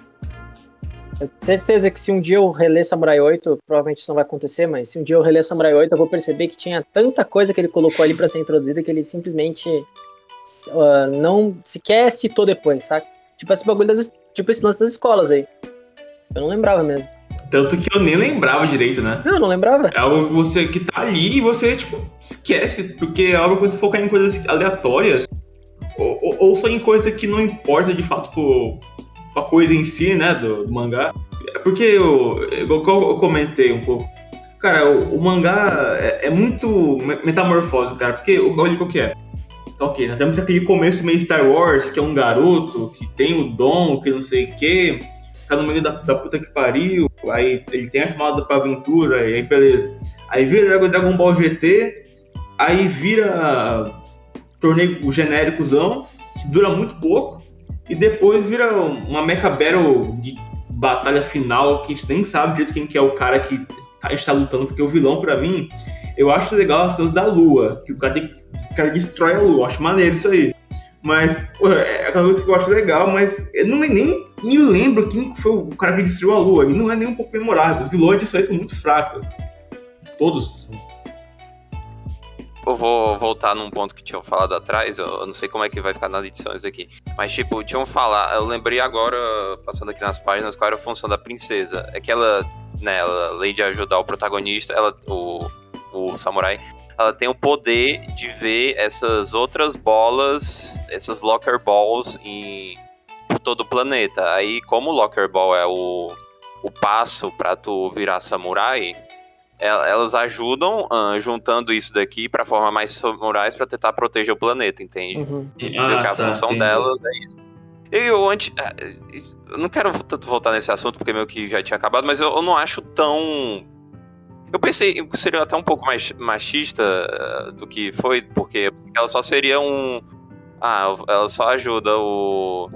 eu tenho certeza que se um dia eu reler Samurai 8, provavelmente isso não vai acontecer, mas se um dia eu reler Samurai 8, eu vou perceber que tinha tanta coisa que ele colocou ali para ser introduzida que ele simplesmente uh, não sequer citou depois, sabe? Tipo esse bagulho das, tipo esse lance das escolas aí. Eu não lembrava mesmo.
Tanto que eu nem lembrava direito, né?
Não, eu não lembrava.
É algo que você que tá ali e você, tipo, esquece, porque é algo que você focar em coisas aleatórias. Ou, ou, ou só em coisa que não importa de fato pro, a coisa em si, né, do, do mangá. É porque eu, eu, eu, comentei um pouco. Cara, o, o mangá é, é, muito metamorfose, cara, porque olha qual que é. Então, ok, nós temos aquele começo meio Star Wars, que é um garoto que tem o dom, que não sei o quê, tá no meio da, da puta que pariu, aí ele tem a chamada pra aventura, aí beleza. Aí vira Dragon Ball GT, aí vira torneio genéricozão, que dura muito pouco, e depois vira uma mecha battle de batalha final que a gente nem sabe direito quem que é o cara que a gente tá lutando, porque o vilão, pra mim, eu acho legal as cenas da lua, que o cara, tem, o cara destrói a lua, eu acho maneiro isso aí. Mas, pô, é aquela coisa que eu acho legal, mas eu não, nem me lembro quem foi o cara que destruiu a lua, e não é nem um pouco memorável. Os vilões disso aí são muito fracos. Todos
eu vou voltar num ponto que tinham falado atrás, eu não sei como é que vai ficar nas edições aqui. Mas, tipo, tinham falado, eu lembrei agora, passando aqui nas páginas, qual era a função da princesa. É que ela, né, ela, além de ajudar o protagonista, ela, o, o samurai, ela tem o poder de ver essas outras bolas, essas locker balls em por todo o planeta. Aí, como o locker ball é o, o passo para tu virar samurai, elas ajudam uh, juntando isso daqui para formar mais samurais para tentar proteger o planeta, entende? Uhum. Ah, que a tá, função entendi. delas é isso. Eu, antes, ah, eu não quero tanto voltar nesse assunto porque meio que já tinha acabado, mas eu, eu não acho tão eu pensei que seria até um pouco mais machista ah, do que foi, porque ela só seria um. Ah, ela só ajuda o.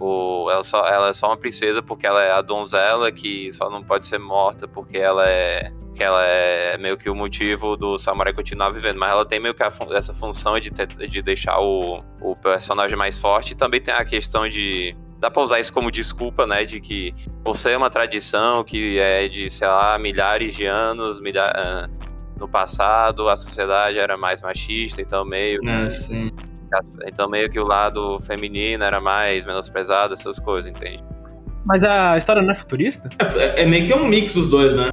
o ela, só, ela é só uma princesa porque ela é a donzela que só não pode ser morta porque ela é que ela é meio que o motivo do samurai continuar vivendo, mas ela tem meio que fun essa função de, de deixar o, o personagem mais forte. E também tem a questão de. Dá pra usar isso como desculpa, né? De que por ser uma tradição que é de, sei lá, milhares de anos, milha uh, no passado, a sociedade era mais machista, então meio.
É, sim.
Então meio que o lado feminino era mais menosprezado, essas coisas, entende?
Mas a história não é futurista?
É, é meio que um mix dos dois, né?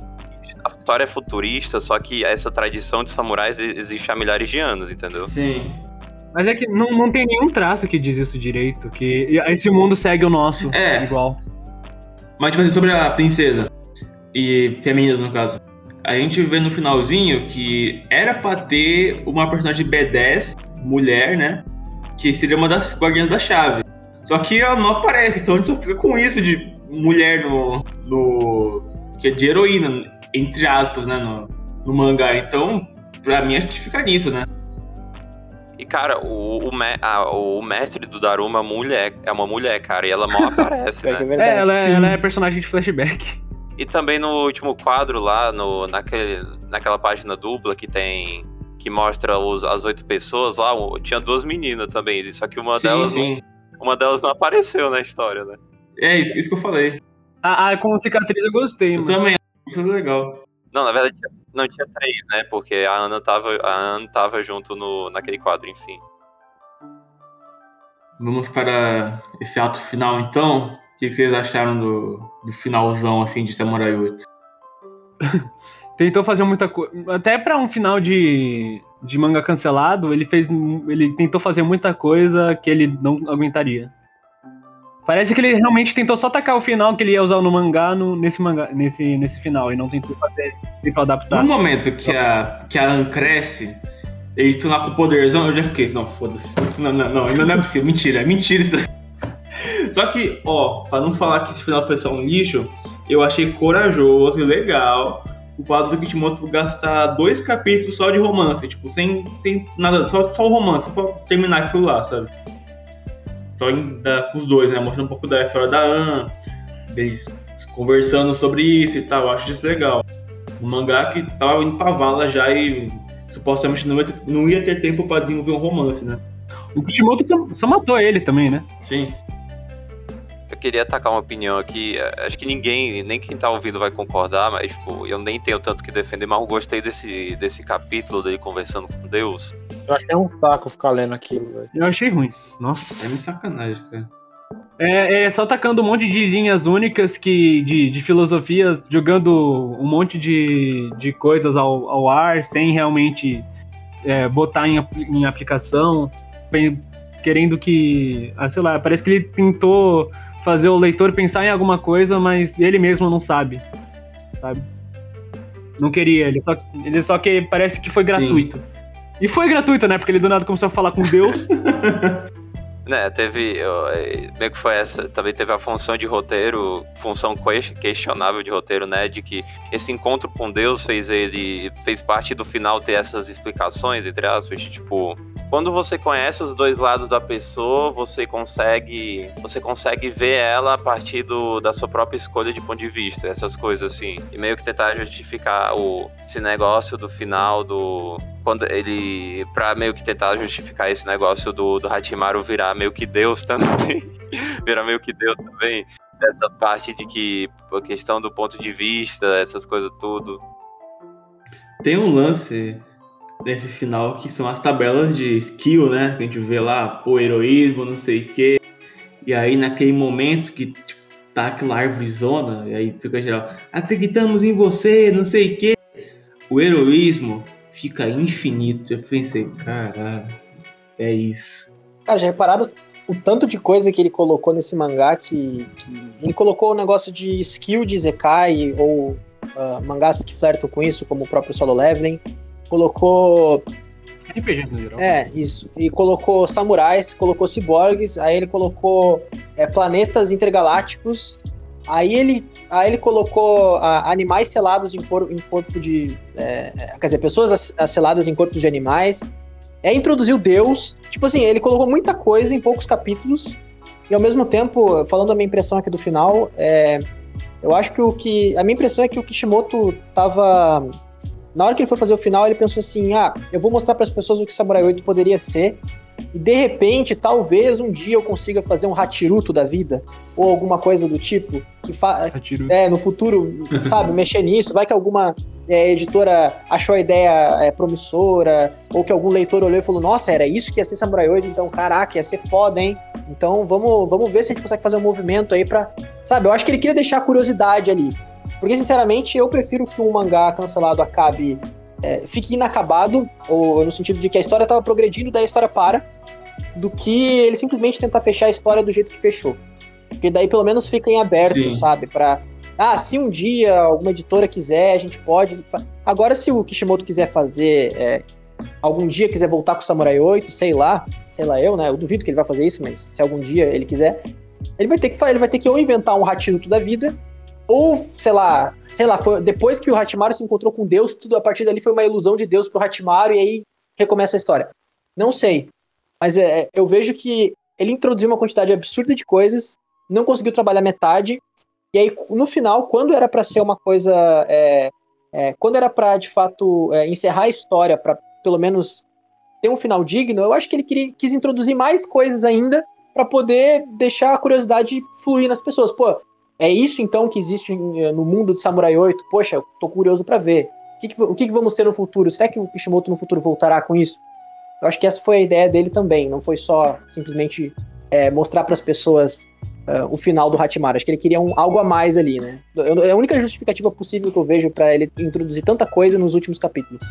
a história é futurista, só que essa tradição de samurais existe há milhares de anos, entendeu?
Sim.
Mas é que não, não tem nenhum traço que diz isso direito, que esse mundo segue o nosso é. igual.
Mas, tipo assim, sobre a princesa e femininas, no caso. A gente vê no finalzinho que era pra ter uma personagem B10, mulher, né? Que seria uma das guardiãs da chave. Só que ela não aparece, então a gente só fica com isso de mulher no. no que é de heroína entre aspas, né, no, no mangá. Então, pra mim, acho que fica nisso, né?
E, cara, o, o, me, a, o mestre do Daruma mulher, é uma mulher, cara, e ela mal aparece,
é né? É, é ela, é, ela é personagem de flashback.
E também no último quadro lá, no, naquele, naquela página dupla que tem. que mostra os, as oito pessoas lá, tinha duas meninas também, só que uma sim, delas. Sim. Não, uma delas não apareceu na história, né?
É isso, isso que eu falei.
Ah, ah com cicatriz eu gostei,
eu mano. também, isso é legal.
Não, na verdade não tinha três, né? Porque a Ana tava, a Ana tava junto no, naquele quadro, enfim.
Vamos para esse ato final, então. O que vocês acharam do, do finalzão, assim, de Samurai 8?
Tentou fazer muita coisa. Até para um final de, de manga cancelado, ele fez. Ele tentou fazer muita coisa que ele não aguentaria. Parece que ele realmente tentou só tacar o final que ele ia usar no mangá, no, nesse, mangá nesse, nesse final, e não tentou fazer tentou adaptar.
No momento que a, que a Anne cresce, ele se tornar com poderzão, eu já fiquei, não, foda-se. Não, não, não, não, não é possível, mentira, é mentira isso. Só que, ó, pra não falar que esse final foi só um lixo, eu achei corajoso e legal o fato do Kishimoto gastar dois capítulos só de romance, tipo, sem, sem nada, só, só o romance, pra terminar aquilo lá, sabe? Só com os dois, né? Mostrando um pouco da história da An, eles conversando sobre isso e tal. Eu acho isso legal. Um mangá que tava indo pra vala já e supostamente não ia ter, não ia ter tempo pra desenvolver um romance, né?
O Kishimoto só, só matou ele também, né?
Sim.
Eu queria atacar uma opinião aqui. Acho que ninguém, nem quem tá ouvindo vai concordar, mas tipo, eu nem tenho tanto que defender, mas eu gostei desse, desse capítulo dele conversando com Deus.
Eu achei um saco ficar lendo aquilo, velho.
Eu achei ruim. Nossa.
É muito sacanagem, cara.
É, é, só tacando um monte de linhas únicas que de, de filosofias, jogando um monte de, de coisas ao, ao ar, sem realmente é, botar em, em aplicação, querendo que. Ah, sei lá, parece que ele tentou fazer o leitor pensar em alguma coisa, mas ele mesmo não sabe. Sabe? Não queria, ele só, ele só que parece que foi gratuito. Sim. E foi gratuito, né? Porque ele do nada começou a falar com Deus.
né, teve. Meio que foi essa. Também teve a função de roteiro, função questionável de roteiro, né? De que esse encontro com Deus fez ele. fez parte do final ter essas explicações, entre aspas, de, tipo. Quando você conhece os dois lados da pessoa, você consegue você consegue ver ela a partir do, da sua própria escolha de ponto de vista, essas coisas assim. E meio que tentar justificar o, esse negócio do final do quando ele para meio que tentar justificar esse negócio do do Hachimaru virar meio que Deus também. virar meio que Deus também. Dessa parte de que a questão do ponto de vista, essas coisas tudo.
Tem um lance nesse final que são as tabelas de skill, né? Que a gente vê lá, pô, heroísmo, não sei o quê. E aí naquele momento que tipo, tá aquela árvore zona, e aí fica geral, acreditamos em você, não sei o quê. O heroísmo fica infinito. Eu pensei, caralho, é isso.
Cara, já repararam o tanto de coisa que ele colocou nesse mangá que, que ele colocou o negócio de skill de Zekai ou uh, mangás que flertam com isso, como o próprio Solo Leveling. Colocou
RPG no geral.
É, isso. E colocou samurais, colocou ciborgues, aí ele colocou é, planetas intergalácticos, aí ele, aí ele colocou ah, animais selados em, cor, em corpo de. É, quer dizer, pessoas as- as seladas em corpos de animais. É, introduziu Deus. Tipo assim, ele colocou muita coisa em poucos capítulos. E ao mesmo tempo, falando a minha impressão aqui do final, é, eu acho que o que. A minha impressão é que o Kishimoto tava. Na hora que ele foi fazer o final, ele pensou assim: ah, eu vou mostrar para as pessoas o que Samurai 8 poderia ser. E de repente, talvez um dia eu consiga fazer um Hachiruto da vida, ou alguma coisa do tipo, que fa é, no futuro, sabe, mexer nisso. Vai que alguma é, editora achou a ideia é, promissora, ou que algum leitor olhou e falou: Nossa, era isso que ia ser Samurai 8, então caraca, ia ser foda, hein? Então vamos, vamos ver se a gente consegue fazer um movimento aí pra. Sabe, eu acho que ele queria deixar a curiosidade ali. Porque, sinceramente, eu prefiro que um mangá cancelado acabe. é, fique inacabado, ou no sentido de que a história tava progredindo, daí a história para, do que ele simplesmente tentar fechar a história do jeito que fechou. Porque daí pelo menos fica em aberto,
Sim.
sabe? Pra. Ah, se um dia alguma editora quiser, a gente pode. Agora, se o Kishimoto quiser fazer. é, algum dia quiser voltar com o Samurai 8, sei lá, sei lá eu, né? Eu duvido que ele vai fazer isso, mas se algum dia ele quiser, ele vai ter que ele vai ter que ou inventar um Hachiruto da vida, ou, sei lá, sei lá, foi depois que o Hachimaru se encontrou com Deus, tudo a partir dali foi uma ilusão de Deus pro Hachimaru e aí recomeça a história. Não sei, mas é, é, eu vejo que ele introduziu uma quantidade absurda de coisas, não conseguiu trabalhar metade, e aí no final, quando era pra ser uma coisa, é, é, quando era pra de fato é, encerrar a história, pra pelo menos ter um final digno, eu acho que ele queria, quis introduzir mais coisas ainda pra poder deixar a curiosidade fluir nas pessoas. Pô, é isso então que existe em- no mundo de Samurai 8? Poxa, tô curioso pra ver. O que, que- o que, que vamos ter no futuro? Será que o Kishimoto no futuro voltará com isso? Eu acho que essa foi a ideia dele também. Não foi só simplesmente é, mostrar para as pessoas é, o final do Hatimaru. Acho que ele queria um, algo a mais ali, né? É a única justificativa possível que eu vejo pra ele introduzir tanta coisa nos últimos capítulos.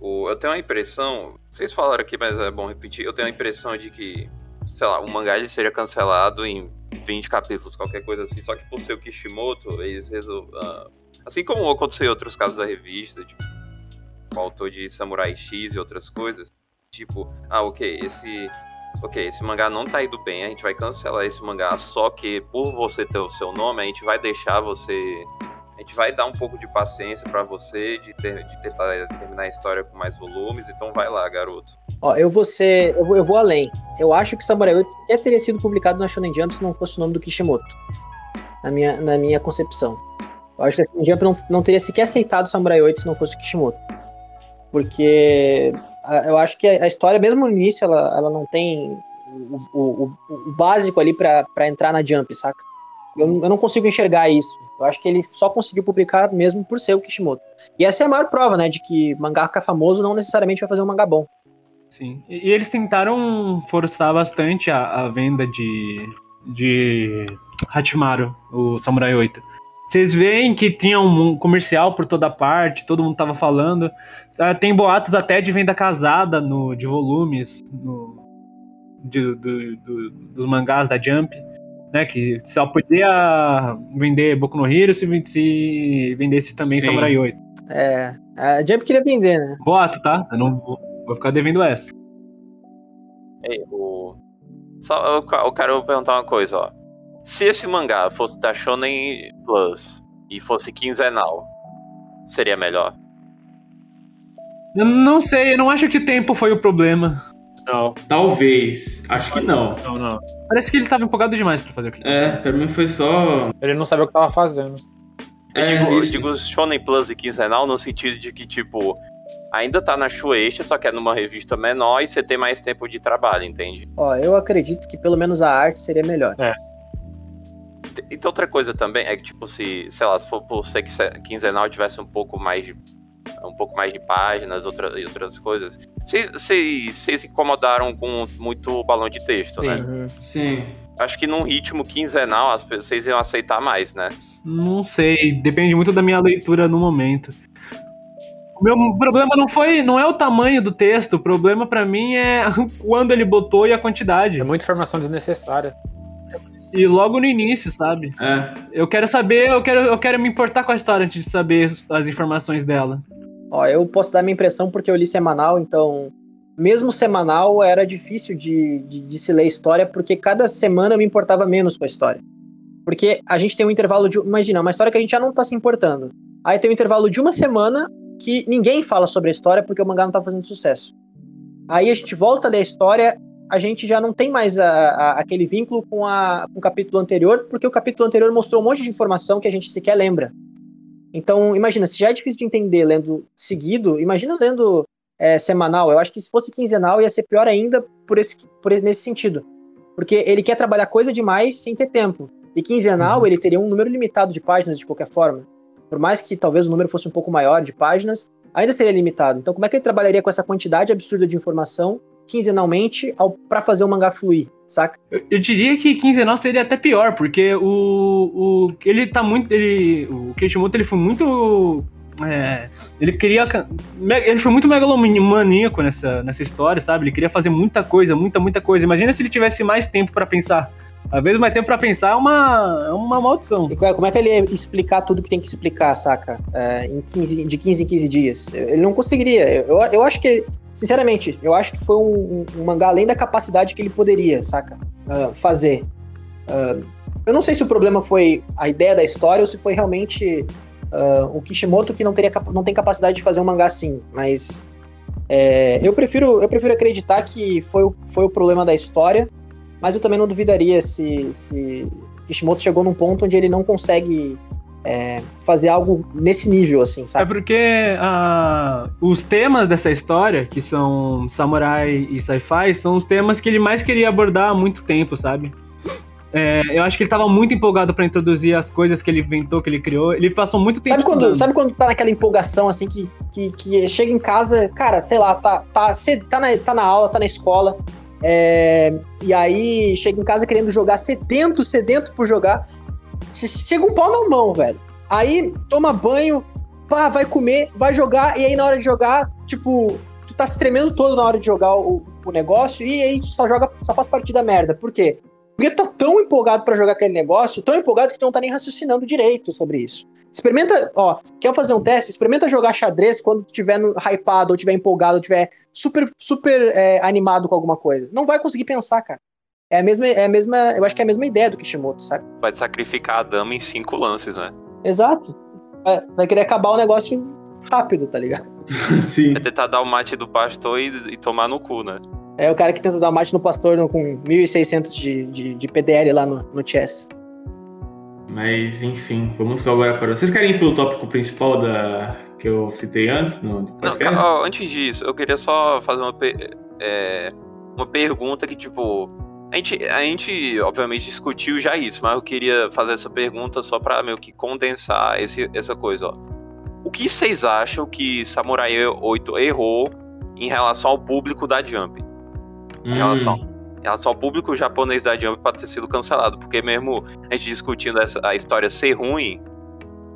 Eu tenho a impressão, vocês falaram aqui, mas é bom repetir. Eu tenho a impressão de que, sei lá, o mangá ele seria cancelado em 20 capítulos, qualquer coisa assim. Só que por ser o Kishimoto, eles resolveram. assim como aconteceu em outros casos da revista, tipo, o autor de Samurai X e outras coisas. Tipo, ah, ok, esse. Ok, esse mangá não tá indo bem, a gente vai cancelar esse mangá, só que por você ter o seu nome, a gente vai deixar você a gente vai dar um pouco de paciência pra você, de, ter- de tentar terminar a história com mais volumes, então vai lá, garoto.
Ó, eu vou ser. Eu vou, eu vou além. Eu acho que Samurai 8 sequer teria sido publicado na Shonen Jump se não fosse o nome do Kishimoto. Na minha, na minha concepção. Eu acho que a Shonen Jump não, não teria sequer aceitado Samurai 8 se não fosse o Kishimoto. Porque a- eu acho que a, a história, mesmo no início, ela, ela não tem o, o, o- básico ali pra entrar na Jump, saca? Eu, não- eu não consigo enxergar isso. Eu acho que ele só conseguiu publicar mesmo por ser o Kishimoto. E essa é a maior prova, né? De que mangaka famoso não necessariamente vai fazer um mangá bom.
Sim. E e eles tentaram forçar bastante a, a venda de, de Hachimaru, o Samurai 8. Vocês veem que tinha um comercial por toda parte, todo mundo tava falando. Ah, Tem boatos até de venda casada no, de volumes no, de- do- do- dos mangás da Jump. Né, que só podia vender Boku no Hero se, se vendesse também
Sim.
Samurai 8.
É, a Jump queria vender, né?
Boato, tá? Eu não vou, vou ficar devendo essa.
Ei, o... Só, eu, eu quero perguntar uma coisa, ó. Se esse mangá fosse da Shonen Plus e fosse quinzenal, seria melhor?
Eu não sei, eu não acho que tempo foi o problema.
Não,
Talvez. Acho que não.
não, não.
Parece que ele tava empolgado demais pra fazer aquilo.
É, pra mim foi só.
Ele não sabia o que tava fazendo.
Eu
É,
digo, eu digo Shonen Plus e quinzenal no sentido de que, tipo, ainda tá na Shueisha, só que é numa revista menor e você tem mais tempo de trabalho, entende?
Ó, eu acredito que pelo menos a arte seria melhor.
Então outra coisa também é que, tipo, se, sei lá, se for por ser quinze- quinzenal tivesse um pouco mais de. Um pouco mais de páginas outra, e outras coisas. Vocês- se incomodaram com muito balão de texto,
Sim.
né?
Uhum.
Sim.
Acho que num ritmo quinzenal as vocês iam aceitar mais, né?
Não sei, depende muito da minha leitura no momento. O meu problema não foi, não é o tamanho do texto, o problema pra mim é quando ele botou e a quantidade.
É muita informação desnecessária.
E logo no início, sabe?
É.
Eu quero saber, eu quero, eu quero me importar com a história antes de saber as informações dela.
Ó, eu posso dar minha impressão porque eu li semanal, então. Mesmo semanal era difícil de, de, de se ler história, porque cada semana eu me importava menos com a história. Porque a gente tem um intervalo de. Imagina, uma história que a gente já não tá se importando. Aí tem um intervalo de uma semana que ninguém fala sobre a história porque o mangá não tá fazendo sucesso. Aí a gente volta a ler a história, a gente já não tem mais a- a- aquele vínculo com, a, com o capítulo anterior, porque o capítulo anterior mostrou um monte de informação que a gente sequer lembra. Então, imagina, se já é difícil de entender lendo seguido, imagina lendo é, semanal. Eu acho que se fosse quinzenal ia ser pior ainda por esse, por, esse- nesse sentido. Porque ele quer trabalhar coisa demais sem ter tempo. E quinzenal ele teria um número limitado de páginas de qualquer forma. Por mais que talvez o número fosse um pouco maior de páginas, ainda seria limitado. Então, como é que ele trabalharia com essa quantidade absurda de informação quinzenalmente pra fazer o mangá fluir, saca?
Eu, eu diria que quinzenal seria até pior, porque o, o ele tá muito, ele, o Kishimoto ele foi muito, é, ele queria, ele foi muito megalomaníaco nessa, nessa história, sabe? Ele queria fazer muita coisa, muita, muita coisa. Imagina se ele tivesse mais tempo pra pensar. Às vezes mais tempo pra pensar é uma, é uma maldição.
E como é- como é que ele ia explicar tudo que tem que explicar, saca? É, em 15, de 15 em 15 dias. Ele não conseguiria. Eu, eu acho que, sinceramente, eu acho que foi um, um- mangá além da capacidade que ele poderia, saca? Ah, fazer. Ah, eu não sei se o problema foi a ideia da história ou se foi realmente ah, o Kishimoto que não, teria, não tem capacidade de fazer um mangá assim, mas. é, eu, prefiro, eu prefiro acreditar que foi, foi o problema da história, mas eu também não duvidaria se, se Kishimoto chegou num ponto onde ele não consegue é, fazer algo nesse nível, assim,
É
sabe?
porque ah, os temas dessa história, que são samurai e sci-fi, são os temas que ele mais queria abordar há muito tempo, sabe? É, eu acho que ele tava muito empolgado pra introduzir as coisas que ele inventou, que ele criou. Ele passou muito tempo
Sabe quando,
estudando.
sabe quando tá naquela empolgação, assim, que, que, que chega em casa, cara, sei lá, tá, tá, cê tá, na, tá na aula, tá na escola, é, e aí chega em casa querendo jogar, sedento, sedento por jogar, che- chega um pau na mão, velho. Aí toma banho, pá, vai comer, vai jogar, e aí na hora de jogar, tipo, tu tá se tremendo todo na hora de jogar o, o negócio, e aí só joga, só faz partida merda. Por quê? Porque tu tá tão empolgado pra jogar aquele negócio, tão empolgado que tu não tá nem raciocinando direito sobre isso. Experimenta, ó, quer fazer um teste? Experimenta jogar xadrez quando tiver no, hypado, ou tiver empolgado, ou tiver super, super é, animado com alguma coisa. Não vai conseguir pensar, cara. É a mesma, é a mesma, eu acho que é a mesma ideia do Kishimoto, sabe?
Vai sacrificar a dama em cinco lances, né?
Exato. É, vai querer acabar o negócio rápido, tá ligado?
Sim.
Vai tentar dar o mate do pastor e, e tomar no cu, né?
É o cara que tenta dar mate no pastor no- com 1.600 de, de, de PDL lá no, no chess.
Mas enfim, vamos agora para. Vocês querem ir pro tópico principal da que eu citei antes no
Não, antes disso, eu queria só fazer uma, é, uma pergunta que, tipo. A gente, a gente, obviamente, discutiu já isso, mas eu queria fazer essa pergunta só pra meio que condensar esse, essa coisa, ó. O que vocês acham que Samurai 8 errou em relação ao público da Jump?
Hum,
Em relação, em relação ao público japonês da Jump pra ter sido cancelado? Porque mesmo a gente discutindo essa, a história ser ruim,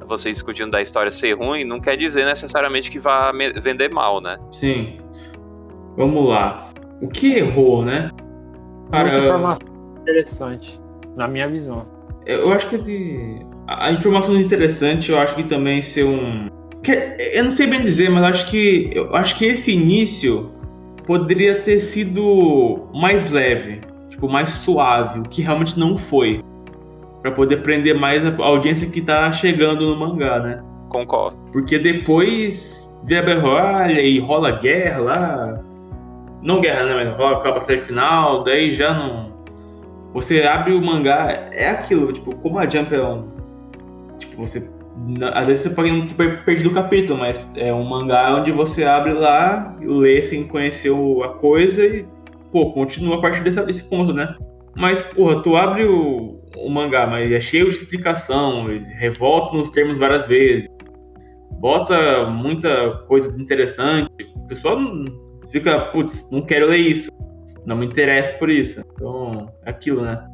vocês discutindo da história ser ruim, não quer dizer necessariamente que vá vender mal, né?
Sim. Vamos lá. O que errou, né?
Muita
Cara,
informação interessante, na minha visão.
eu acho que de- a informação interessante, eu acho que também ser um. eu não sei bem dizer, mas acho que eu acho que esse início poderia ter sido mais leve, tipo mais suave, o que realmente não foi, Pra poder prender mais a audiência que tá chegando no mangá, né?
Concordo.
Porque depois vira Royale e rola guerra lá. Não guerra, né? Mas rola aquela batalha final, daí já não. Você abre o mangá, é aquilo, tipo, como a Jump é um. Tipo, você. Às vezes você pode não ter perdido o capítulo, mas é um mangá onde você abre lá, lê sem conhecer a coisa e, pô, continua a partir desse, ponto, né? Mas, porra, tu abre o, o mangá, mas é cheio de explicação, revolta nos termos várias vezes, bota muita coisa interessante. O pessoal fica, putz, não quero ler isso, não me interessa por isso. Então, é aquilo, né?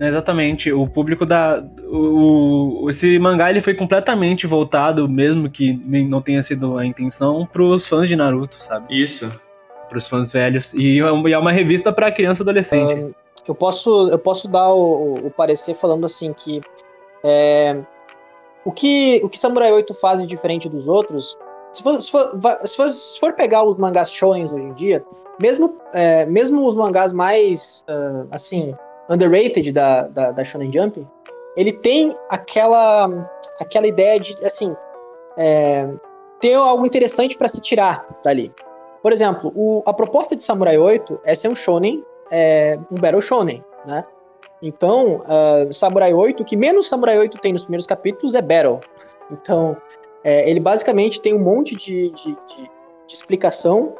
Exatamente. O público da. O, o- esse mangá ele foi completamente voltado, mesmo que nem- não tenha sido a intenção, pros fãs de Naruto, sabe?
Isso.
Pros fãs velhos. E é um- é uma revista pra criança e adolescente.
Eu posso, eu posso dar o, o- parecer falando assim que é, o que o que Samurai 8 faz de diferente dos outros, se for, se for, se for, se for pegar os mangás shonen hoje em dia, mesmo, é, mesmo os mangás mais ah, assim underrated da, da, da Shonen Jump, ele tem aquela aquela ideia de assim é, ter algo interessante para se tirar dali. Por exemplo, o- a proposta de Samurai 8 é ser um shonen é, um Battle Shonen, né? Então, ah, Samurai 8, o que menos Samurai 8 tem nos primeiros capítulos é Battle. Então, é, ele basicamente tem um monte de, de, de- de explicação.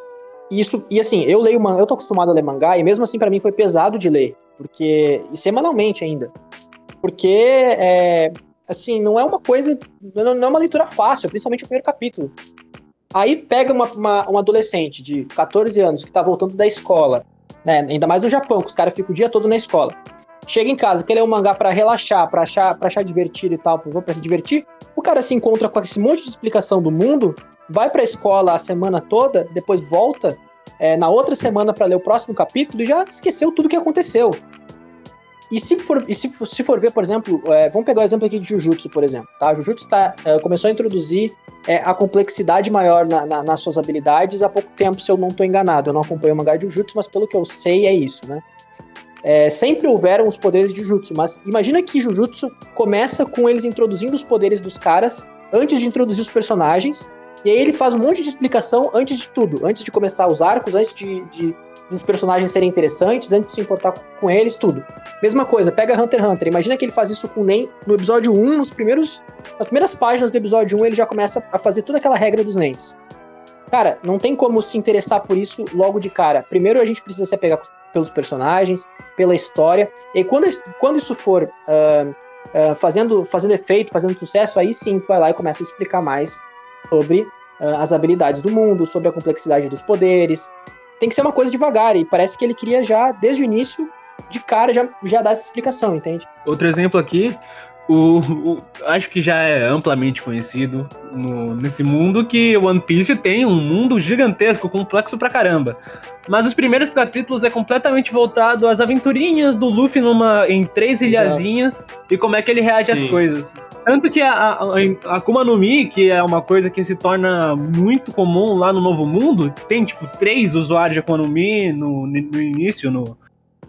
E, isso, e assim, eu leio mangá, eu tô acostumado a ler mangá, e mesmo assim para mim foi pesado de ler. Porque. E semanalmente ainda. Porque é, assim, não é uma coisa. Não, não é uma leitura fácil, principalmente o primeiro capítulo. Aí pega uma, uma, um adolescente de 14 anos que tá voltando da escola né? Ainda mais no Japão, que os caras ficam o dia todo na escola. Chega em casa, quer ler um mangá pra relaxar, pra achar, pra achar divertido e tal, pra se divertir. O cara se encontra com esse monte de explicação do mundo, vai pra escola a semana toda, depois volta é, na outra semana pra ler o próximo capítulo e já esqueceu tudo que aconteceu. E se for, e se, se for ver, por exemplo, é, vamos pegar o exemplo aqui de Jujutsu, por exemplo. Tá? Jujutsu tá, é, começou a introduzir é, a complexidade maior na- na- nas suas habilidades há pouco tempo, se eu não estou enganado. Eu não acompanho o mangá de Jujutsu, mas pelo que eu sei é isso, né? É, sempre houveram os poderes de Jujutsu, mas imagina que Jujutsu começa com eles introduzindo os poderes dos caras antes de introduzir os personagens, e aí ele faz um monte de explicação antes de tudo, antes de começar os arcos, antes de, de os personagens serem interessantes, antes de se importar com eles, tudo. Mesma coisa, pega Hunter x Hunter, imagina que ele faz isso com o Nen no episódio 1, nos primeiros nas primeiras páginas do episódio 1, ele já começa a fazer toda aquela regra dos Nens. Cara, não tem como se interessar por isso logo de cara. Primeiro a gente precisa se apegar pelos personagens, pela história. E quando, quando isso for ah, ah, fazendo, fazendo efeito, fazendo sucesso, aí sim tu vai lá e começa a explicar mais sobre ah, as habilidades do mundo, sobre a complexidade dos poderes. Tem que ser uma coisa devagar, e parece que ele queria já, desde o início, de cara, já, já dar essa explicação, entende?
Outro exemplo aqui, o, o- acho que já é amplamente conhecido no- nesse mundo que One Piece tem um mundo gigantesco, complexo pra caramba. Mas os primeiros capítulos é completamente voltado às aventurinhas do Luffy numa, em três
Exato.
ilhazinhas e como é que ele reage às
Sim.
coisas. Tanto que a, a, a Akuma no Mi, que é uma coisa que se torna muito comum lá no Novo Mundo, tem tipo três usuários de Akuma no Mi no, no início, no,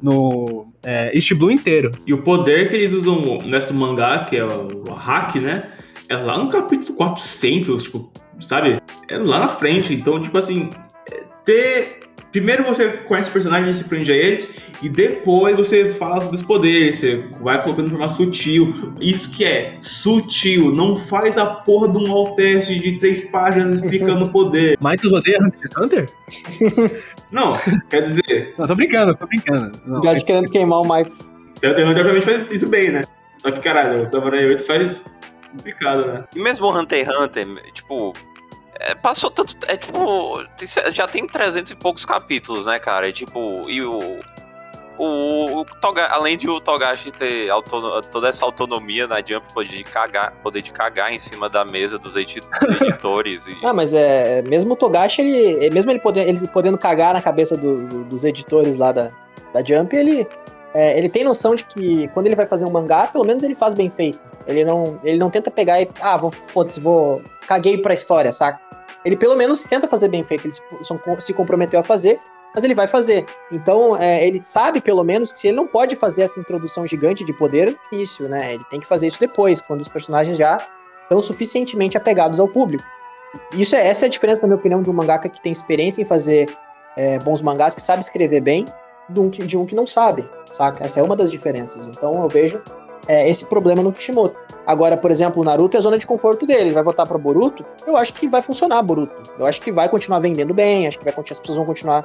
no é, East Blue inteiro.
E o poder que eles usam nesse mangá, que é o, o hack, né? É lá no capítulo 400, tipo, sabe? É lá na frente. Então, tipo assim, é ter. Primeiro você conhece os personagens e se prende a eles, e depois você fala sobre os poderes, você vai colocando de forma sutil. Isso que é sutil, não faz a porra de um alt teste de três páginas explicando o poder.
Michael odeia Hunter x Hunter?
Não, quer dizer,
Não, tô brincando, tô brincando. Não,
O Gad querendo queimar o Miles.
Hunter x Hunter obviamente faz isso bem, né? Só que, caralho, o Samurai 8 faz complicado, né?
E mesmo o Hunter x Hunter, tipo. É, passou tanto. É tipo. Já tem 300 e poucos capítulos, né, cara? E tipo. E o. O, o Toga, além de o Togashi ter autono- toda essa autonomia na Jump, poder de cagar, poder de cagar em cima da mesa dos edi- editores. e,
Ah, mas é. Mesmo o Togashi, ele. é, Mesmo ele, poder, ele podendo cagar na cabeça do- do- dos editores lá da, da Jump, ele. é, ele tem noção de que quando ele vai fazer um mangá, pelo menos ele faz bem feito. Ele não, ele não tenta pegar e. Ah, vou, foda-se, vou. Caguei pra história, saca? Ele pelo menos tenta fazer bem feito. Ele se, comprometeu a fazer, mas ele vai fazer. Então, é, ele sabe pelo menos que se ele não pode fazer essa introdução gigante de poder no início, né? Ele tem que fazer isso depois, quando os personagens já estão suficientemente apegados ao público. isso é, essa é a diferença, na minha opinião, de um mangaka que tem experiência em fazer é, bons mangás, que sabe escrever bem, de um, que, de um que não sabe, saca? Essa é uma das diferenças. Então eu vejo é, esse problema no Kishimoto. Agora, por exemplo, o Naruto é a zona de conforto dele. Ele vai voltar para Boruto. Eu acho que vai funcionar Boruto. Eu acho que vai continuar vendendo bem. Acho que vai, as pessoas vão continuar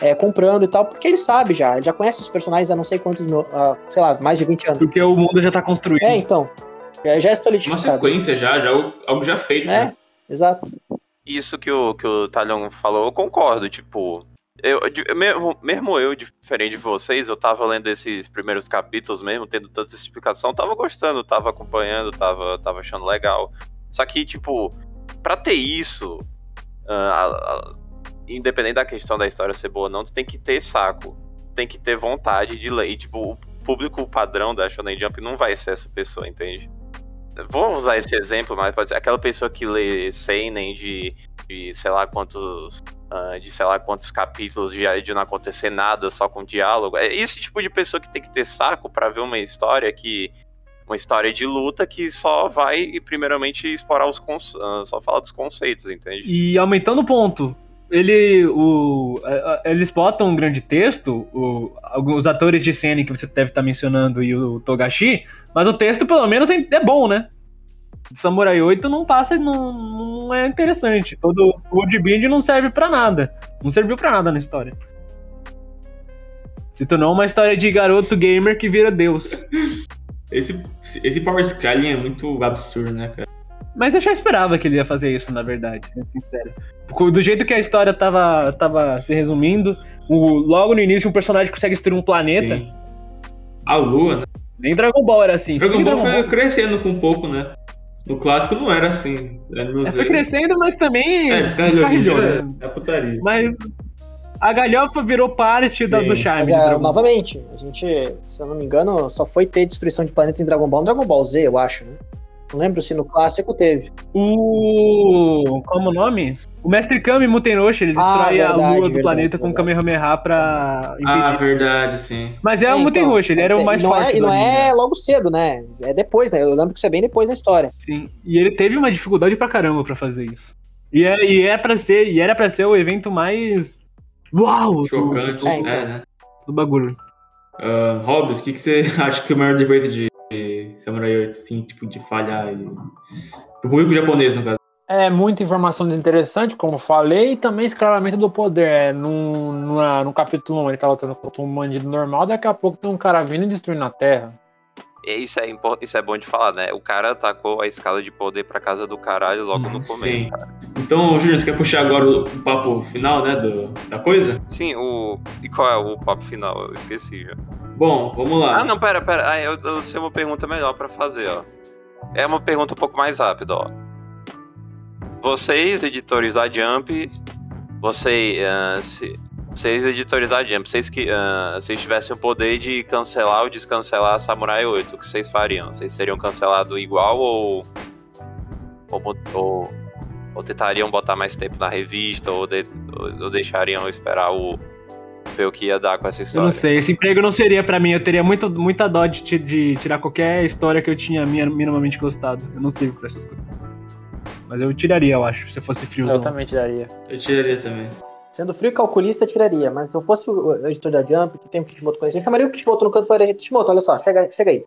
é, comprando e tal, porque ele sabe já. Ele já conhece os personagens há não sei quantos, uh, sei lá, mais de 20 anos.
Porque o mundo já tá construído.
É, então. Já, já é
Uma
solidificado.
sequência já, já algo já feito,
É,
né?
exato.
Isso que o, que o Talhão falou, eu concordo, tipo. Eu, de- mesmo, mesmo eu, diferente de vocês, eu tava lendo esses primeiros capítulos mesmo, tendo tanta explicação, tava gostando, tava acompanhando, tava, tava achando legal. Só que, tipo, pra ter isso, ah, a- a- independente da questão da história ser boa ou não, tu tem que ter saco. Tem que ter vontade de ler. E, tipo, o público padrão da Shonen Jump não vai ser essa pessoa, entende? Vou usar esse exemplo, mas pode ser aquela pessoa que lê Seinen de, de sei lá quantos. Ah, de sei lá quantos capítulos de, de não acontecer nada, só com diálogo. É esse tipo de pessoa que tem que ter saco pra ver uma história que. Uma história de luta que só vai, primeiramente, explorar os ah, só falar dos conceitos, entende?
E aumentando o ponto, ele, o, a- a- eles botam um grande texto, o, alguns atores de cena que você deve estar mencionando e o Togashi, mas o texto pelo menos é, é bom, né? Samurai 8 não passa, não, não é interessante. Todo o Woodbind não serve pra nada. Não serviu pra nada na história. Se tornou uma história de garoto gamer que vira Deus.
Esse, esse Power Scaling é muito absurdo, né, cara?
Mas eu já esperava que ele ia fazer isso, na verdade, sendo sincero. Porque Do jeito que a história tava, tava se resumindo, o- logo no início um personagem consegue destruir um planeta.
Sim. A Lua, né?
Nem Dragon Ball era assim.
Dragon Ball foi crescendo com um pouco, né? No clássico não era assim. Era no
É, foi crescendo, mas também
É,
né?
É, é putaria.
Mas a galhofa virou parte da- do charme.
Mas é, novamente, a gente, se eu não me engano, só foi ter destruição de planetas em Dragon Ball no Dragon Ball Z, eu acho, né? Não lembro se no clássico teve.
O. Como o nome? O Mestre Kami Mutenoshi, ele
Ah,
destrói a
verdade,
lua do
verdade,
planeta com o
verdade.
Kamehameha pra impedir.
Ah, verdade, sim.
Mas é, o
então,
Mutenoshi, ele era
é,
o mais
e não
forte.
É, e não é
né?
logo cedo, né? É depois, né? Eu lembro que isso é bem depois da história.
Sim. E ele teve uma dificuldade pra caramba pra fazer isso. E, é, e é para ser, e era pra ser o evento mais uau
Chocante,
do,
é,
É, então.
né?
do bagulho.
Uh, Hobbs, o que, que você acha que é o maior defeito de Samurai 8, assim, tipo, de falhar? E... Público japonês, no caso.
É muita informação desinteressante, como falei, e também escalamento do poder. É, no, no, no capítulo 1 ele tá lutando contra um bandido normal, daqui a pouco tem um cara vindo e destruindo a terra.
Isso é, isso é bom de falar, né? O cara atacou a escala de poder pra casa do caralho logo no começo.
Sim. Então, Júnior, você quer puxar agora o papo final, né, do, da coisa?
Sim, o. E qual é o papo final? Eu esqueci já.
Bom, vamos lá.
Ah, não, pera, pera. Ah, eu, eu sei uma pergunta melhor pra fazer, ó. É uma pergunta um pouco mais rápida, ó. Vocês, editores da Jump, vocês, ah, se, vocês, editores da Jump, vocês que ah, vocês tivessem o poder de cancelar ou descancelar Samurai 8, o que vocês fariam? Vocês seriam cancelados igual ou ou, ou, ou tentariam botar mais tempo na revista ou, de- ou- ou deixariam esperar o ver o que ia dar com essa
Eu
história?
não sei, esse emprego não seria pra mim, eu teria muito, muita dó de, de tirar qualquer história que eu tinha minha- minimamente gostado. Eu não sirvo pra essas coisas. Mas eu tiraria, eu acho, se eu fosse friozão.
Eu também daria.
Eu tiraria também.
Sendo frio calculista, tiraria. Mas se eu fosse o editor da Jump, que tem o Kishimoto conhecer, eu chamaria o Kishimoto no canto e falaria, Kishimoto, olha só, chega, chega aí.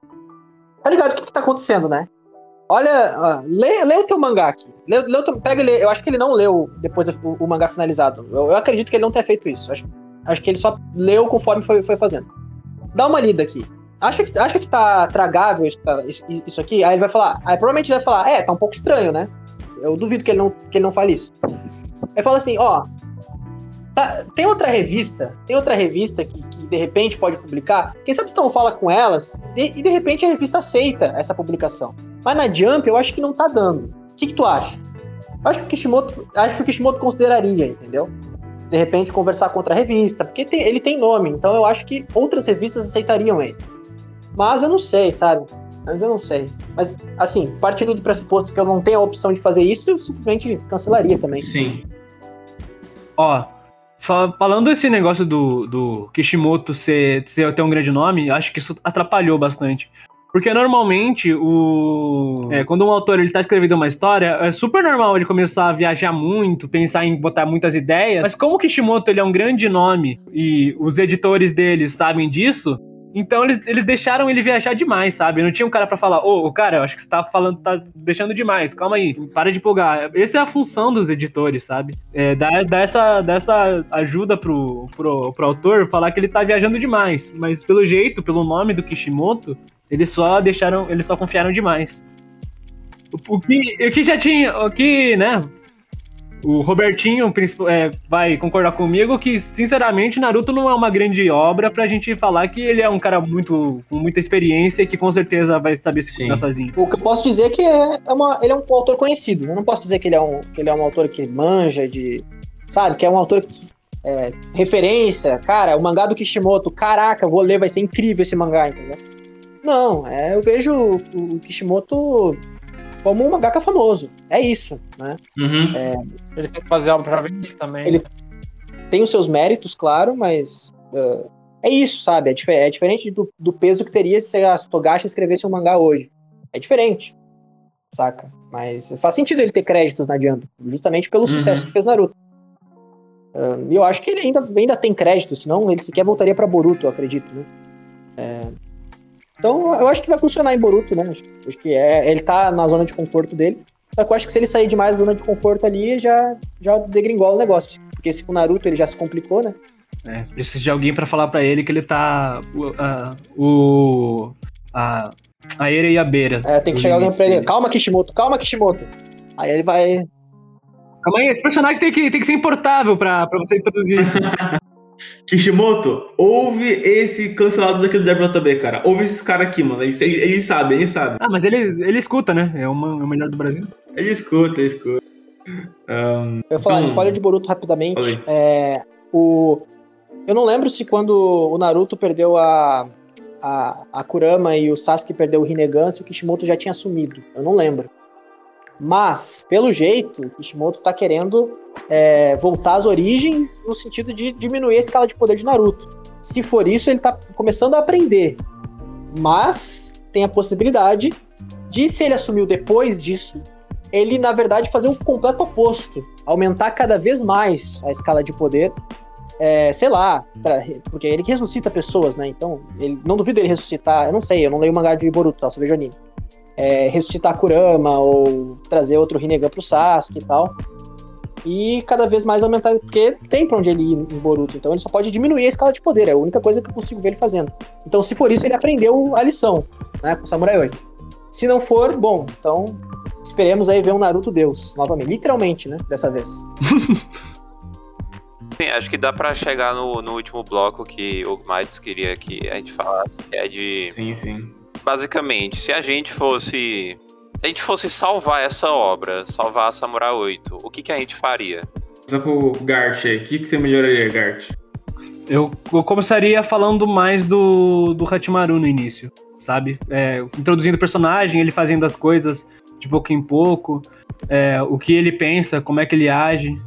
Tá ligado o que, que tá acontecendo, né? Olha, ó, lê, lê o teu mangá aqui. Lê, lê o teu- pega e lê. Eu acho que ele não leu depois o, o mangá finalizado. Eu, eu acredito que ele não tenha feito isso. Acho, acho que ele só leu conforme foi, foi fazendo. Dá uma lida aqui. Acha que, acha que tá tragável isso, tá- isso aqui? Aí ele vai falar. Aí provavelmente ele vai falar, é, tá um pouco estranho, né? Eu duvido que ele não, que ele não fale isso. Aí fala assim, ó, Tá, tem outra revista, tem outra revista que, que de repente pode publicar. Quem sabe você não fala com elas e, e de repente a revista aceita essa publicação. Mas na Jump eu acho que não tá dando. O que, que tu acha? Acho que o Kishimoto, acho que o Kishimoto consideraria, entendeu? De repente conversar com outra revista, porque tem- ele tem nome, então eu acho que outras revistas aceitariam ele. Mas eu não sei, sabe? Mas eu não sei. Mas, assim, partindo do pressuposto que eu não tenho a opção de fazer isso, eu simplesmente cancelaria também.
Sim.
Ó, falando esse negócio do, do Kishimoto ser, ser, ter um grande nome, acho que isso atrapalhou bastante. Porque normalmente, o é, quando um autor ele tá escrevendo uma história, é super normal ele começar a viajar muito, pensar em botar muitas ideias. Mas como o Kishimoto ele é um grande nome e os editores dele sabem disso, então eles, eles deixaram ele viajar demais, sabe? Não tinha um cara para falar, ô, oh, cara, eu acho que você tá falando, tá deixando demais, calma aí, para de empolgar. Essa é a função dos editores, sabe? É, dar, essa, essa ajuda pro, pro, pro autor falar que ele tá viajando demais. Mas pelo jeito, pelo nome do Kishimoto, eles só deixaram, eles só confiaram demais. O que, o que já tinha, o que, né? O Robertinho é, vai concordar comigo que, sinceramente, Naruto não é uma grande obra pra gente falar que ele é um cara muito com muita experiência e que com certeza vai saber se cuidar sozinho.
O que eu posso dizer é que é, é uma, ele é um autor conhecido. Eu não posso dizer que ele é um, que ele é um autor que manja de. Sabe, que é um autor que é, referência, cara, o mangá do Kishimoto, caraca, vou ler, vai ser incrível esse mangá, entendeu? Não, é, eu vejo o, o Kishimoto como um mangaka famoso. É isso, né?
Uhum.
É,
Ele tem que fazer algo pra vender também.
Ele- tem os seus méritos, claro, mas uh, é isso, sabe? É, dif- é diferente do, do peso que teria se a Togashi escrevesse um mangá hoje. É diferente, saca? Mas faz sentido ele ter créditos na Jump, justamente pelo
Uhum.
sucesso que fez Naruto. Uh, E eu acho que ele ainda, ainda tem crédito, senão ele sequer voltaria pra Boruto, eu acredito, né? É, Então eu acho que vai funcionar em Boruto, né? Acho, acho que é, ele tá na zona de conforto dele. Só que eu acho que se ele sair demais da zona de conforto ali, já, já degringola o negócio. Porque se com o Naruto ele já se complicou, né?
É, precisa de alguém pra falar pra ele que ele tá. O. A, o, a, a eira e a beira.
É, tem que chegar alguém pra ele.
dele.
Calma, Kishimoto, calma, Kishimoto. Aí ele vai.
Calma aí, esse personagem tem que, tem que ser importável pra, pra você introduzir isso.
Kishimoto, ouve esse cancelados aqui do WJB, cara. Ouve esses caras aqui, mano. Eles, eles sabem, eles sabem.
ah, mas ele, ele escuta, né? É, uma, é o melhor do Brasil.
Ele escuta, ele escuta. Ahn,
Eu vou falar
Então-
spoiler de Boruto rapidamente. É, o, eu não lembro se quando o Naruto perdeu a, a, a Kurama e o Sasuke perdeu o Rinnegan, se o Kishimoto já tinha assumido. Eu não lembro. Mas, pelo jeito, Kishimoto tá querendo é, voltar às origens no sentido de diminuir a escala de poder de Naruto. Se for isso, ele tá começando a aprender. Mas tem a possibilidade de, se ele assumiu depois disso, ele, na verdade, fazer o completo oposto. Aumentar cada vez mais a escala de poder. É, sei lá, pra- porque ele que ressuscita pessoas, né? Então, ele, não duvido ele ressuscitar. Eu não sei, eu não leio o mangá de Boruto, só vejo anime. É, ressuscitar a Kurama ou trazer outro Rinnegan pro Sasuke e tal. E cada vez mais aumentar, porque tem pra onde ele ir em Boruto, então ele só pode diminuir a escala de poder, é a única coisa que eu consigo ver ele fazendo. Então, se for isso, ele aprendeu a lição, né, com o Samurai 8. Se não for, bom, então esperemos aí ver um Naruto Deus, novamente. Literalmente, né? Dessa vez.
Sim, acho que dá pra chegar no, no último bloco que o Mites queria que a gente falasse, que é de.
sim, sim.
Basicamente, se a gente fosse. Se a gente fosse salvar essa obra, salvar a Samurai 8, o que, que a gente faria?
Só com o Gart aí. O que, que você melhoraria, Gart?
Eu, eu começaria falando mais do, do Hachimaru no início, sabe? É, introduzindo o personagem, ele fazendo as coisas de pouco em pouco, é, o que ele pensa, como é que ele age,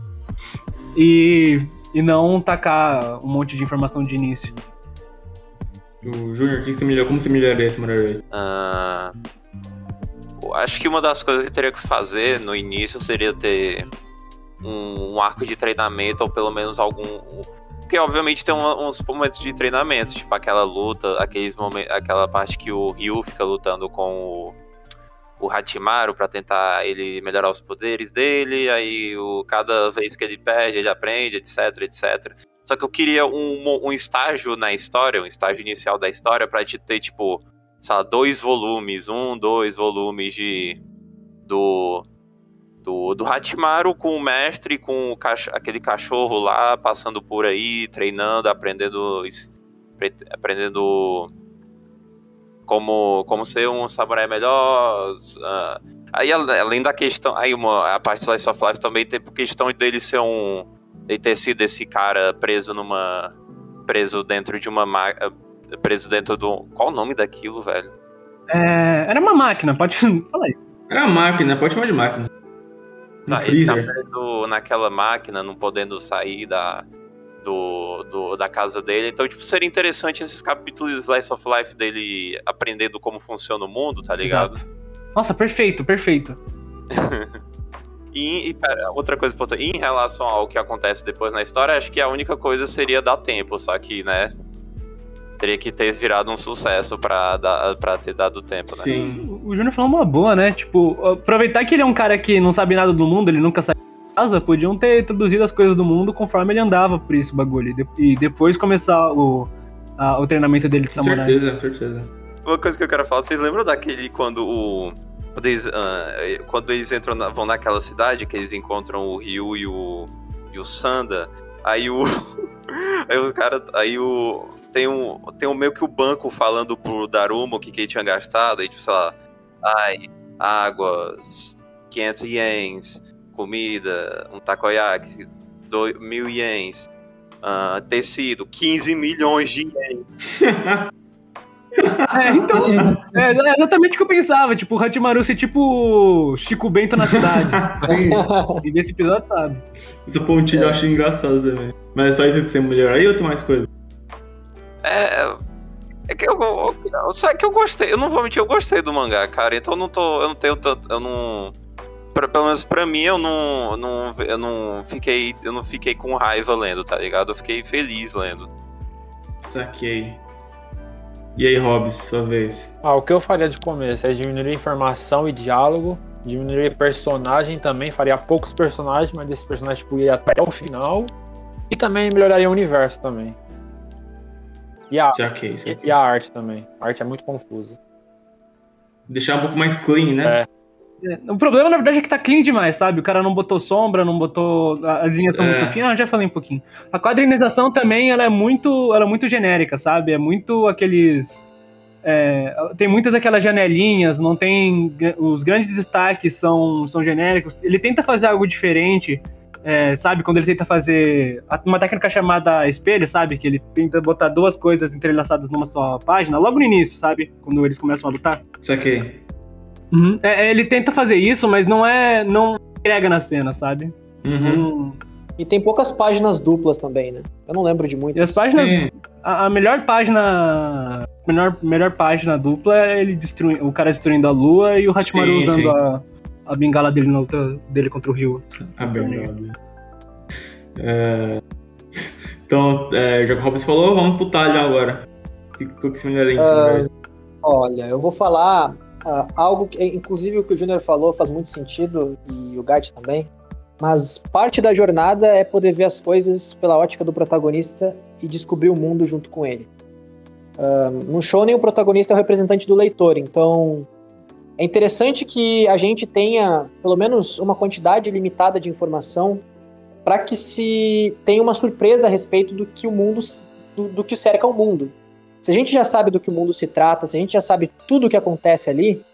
e, e não tacar um monte de informação de início.
O Júnior, como você melhoraria esse 8?
Ah, acho que uma das coisas que teria que fazer no início seria ter um, um arco de treinamento, ou pelo menos algum. Porque obviamente tem uns momentos de treinamento, tipo aquela luta, aqueles momentos, aquela parte que o Ryu fica lutando com o, o Hachimaru pra tentar ele melhorar os poderes dele, aí o, cada vez que ele perde, ele aprende, etc, etc. Só que eu queria um, um estágio na história, um estágio inicial da história, pra te ter, tipo, sei lá, dois volumes, um, dois volumes de. do. do, do Hachimaru com o mestre, com o cach- aquele cachorro lá, passando por aí, treinando, aprendendo. aprendendo. como, como ser um samurai melhor. ah, aí, além da questão. Aí, uma, a parte do Slice of Life também tem questão dele ser um. Ele ter sido esse cara preso numa. preso dentro de uma. ma- preso dentro do. Qual o nome daquilo, velho?
É, era uma máquina, pode falar aí.
Era a máquina, pode chamar de máquina.
Tá, ele tá
freezer.
preso naquela máquina, não podendo sair da, do, do, da casa dele. Então, tipo, seria interessante esses capítulos de Slice of Life dele aprendendo como funciona o mundo, tá ligado?
Exato. Nossa, perfeito, perfeito.
E, e pera, outra coisa importante, em relação ao que acontece depois na história, acho que a única coisa seria dar tempo, só que, né? Teria que ter virado um sucesso pra, dar, pra ter dado tempo, né?
Sim.
O Júnior falou uma boa, né? Tipo, aproveitar que ele é um cara que não sabe nada do mundo, ele nunca saiu de casa, podiam ter introduzido as coisas do mundo conforme ele andava por esse bagulho. E de- E depois começar o, a- o treinamento dele de
Com
samurai.
certeza, certeza.
Uma coisa que eu quero falar, vocês lembram daquele quando o. Quando eles, ah, quando eles entram na- vão naquela cidade, que eles encontram o Ryu e o. e o Sanda, aí o. aí o cara. Aí o. Tem um, tem um meio que o banco falando pro Daruma o que, que ele tinha gastado, aí tipo, sei lá. Ai, águas, 500 ienes, comida, um takoyaki, dois, mil ienes, ah, tecido, 15 milhões de ienes.
É, então, é é exatamente o que eu pensava. Tipo, o Hachimaru ser tipo Chico Bento na cidade.
Sim.
e desse episódio sabe.
Essa pontilha eu acho engraçado também. Mas é só isso de ser mulher aí ou tem mais coisa?
É. É que eu, eu, só é que eu gostei, eu não vou mentir, eu gostei do mangá, cara. Então eu não tô. Eu não tenho tanto. Eu não. pra- pelo menos pra mim, eu não, eu não. Eu não fiquei. Eu não fiquei com raiva lendo, tá ligado? Eu fiquei feliz lendo.
Saquei. E aí, Hobbs, sua vez.
Ah, o que eu faria de começo é diminuir informação e diálogo, diminuir personagem também, faria poucos personagens, mas esse personagem tipo, ia até o final. E também melhoraria o universo também. E a, e, e a arte também. A arte é muito confusa.
Deixar um pouco mais clean, né?
É.
É, O problema, na verdade, é que tá clean demais, sabe? O cara não botou sombra, não botou. As linhas são
É.
muito finas. Ah, já falei um pouquinho. A quadrinização também, ela é muito. Ela é muito genérica, sabe? É muito aqueles. é, tem muitas aquelas janelinhas, não tem. Os grandes destaques são, são genéricos. Ele tenta fazer algo diferente, é, sabe? Quando ele tenta fazer uma técnica chamada espelho, sabe? Que ele tenta botar duas coisas entrelaçadas numa só página, logo no início, sabe? Quando eles começam a lutar.
Saquei.
Uhum. É, é, ele tenta fazer isso, mas não é. não entrega na cena, sabe?
Uhum.
Hum.
E tem poucas páginas duplas também, né? Eu não lembro de
E
muitas.
as páginas. A, a melhor página. a Melhor, melhor página dupla é ele destruindo. O cara destruindo a lua e o Hachimaru
Sim,
usando
sim.
A, a bengala dele na luta dele contra o Ryu.
Ah, bem, bem. É... Então, é, já que o Hobbs falou, vamos pro talho agora. O que, que se melhora aí?
Ah, Olha, eu vou falar ah, algo que, inclusive, o que o Júnior falou faz muito sentido, e o Gat também. Mas parte da jornada é poder ver as coisas pela ótica do protagonista e descobrir o mundo junto com ele. Ah, no shonen, o protagonista é o representante do leitor, então é interessante que a gente tenha pelo menos uma quantidade limitada de informação para que se tenha uma surpresa a respeito do que o mundo, do, do que cerca o mundo. Se a gente já sabe do que o mundo se trata, se a gente já sabe tudo o que acontece ali,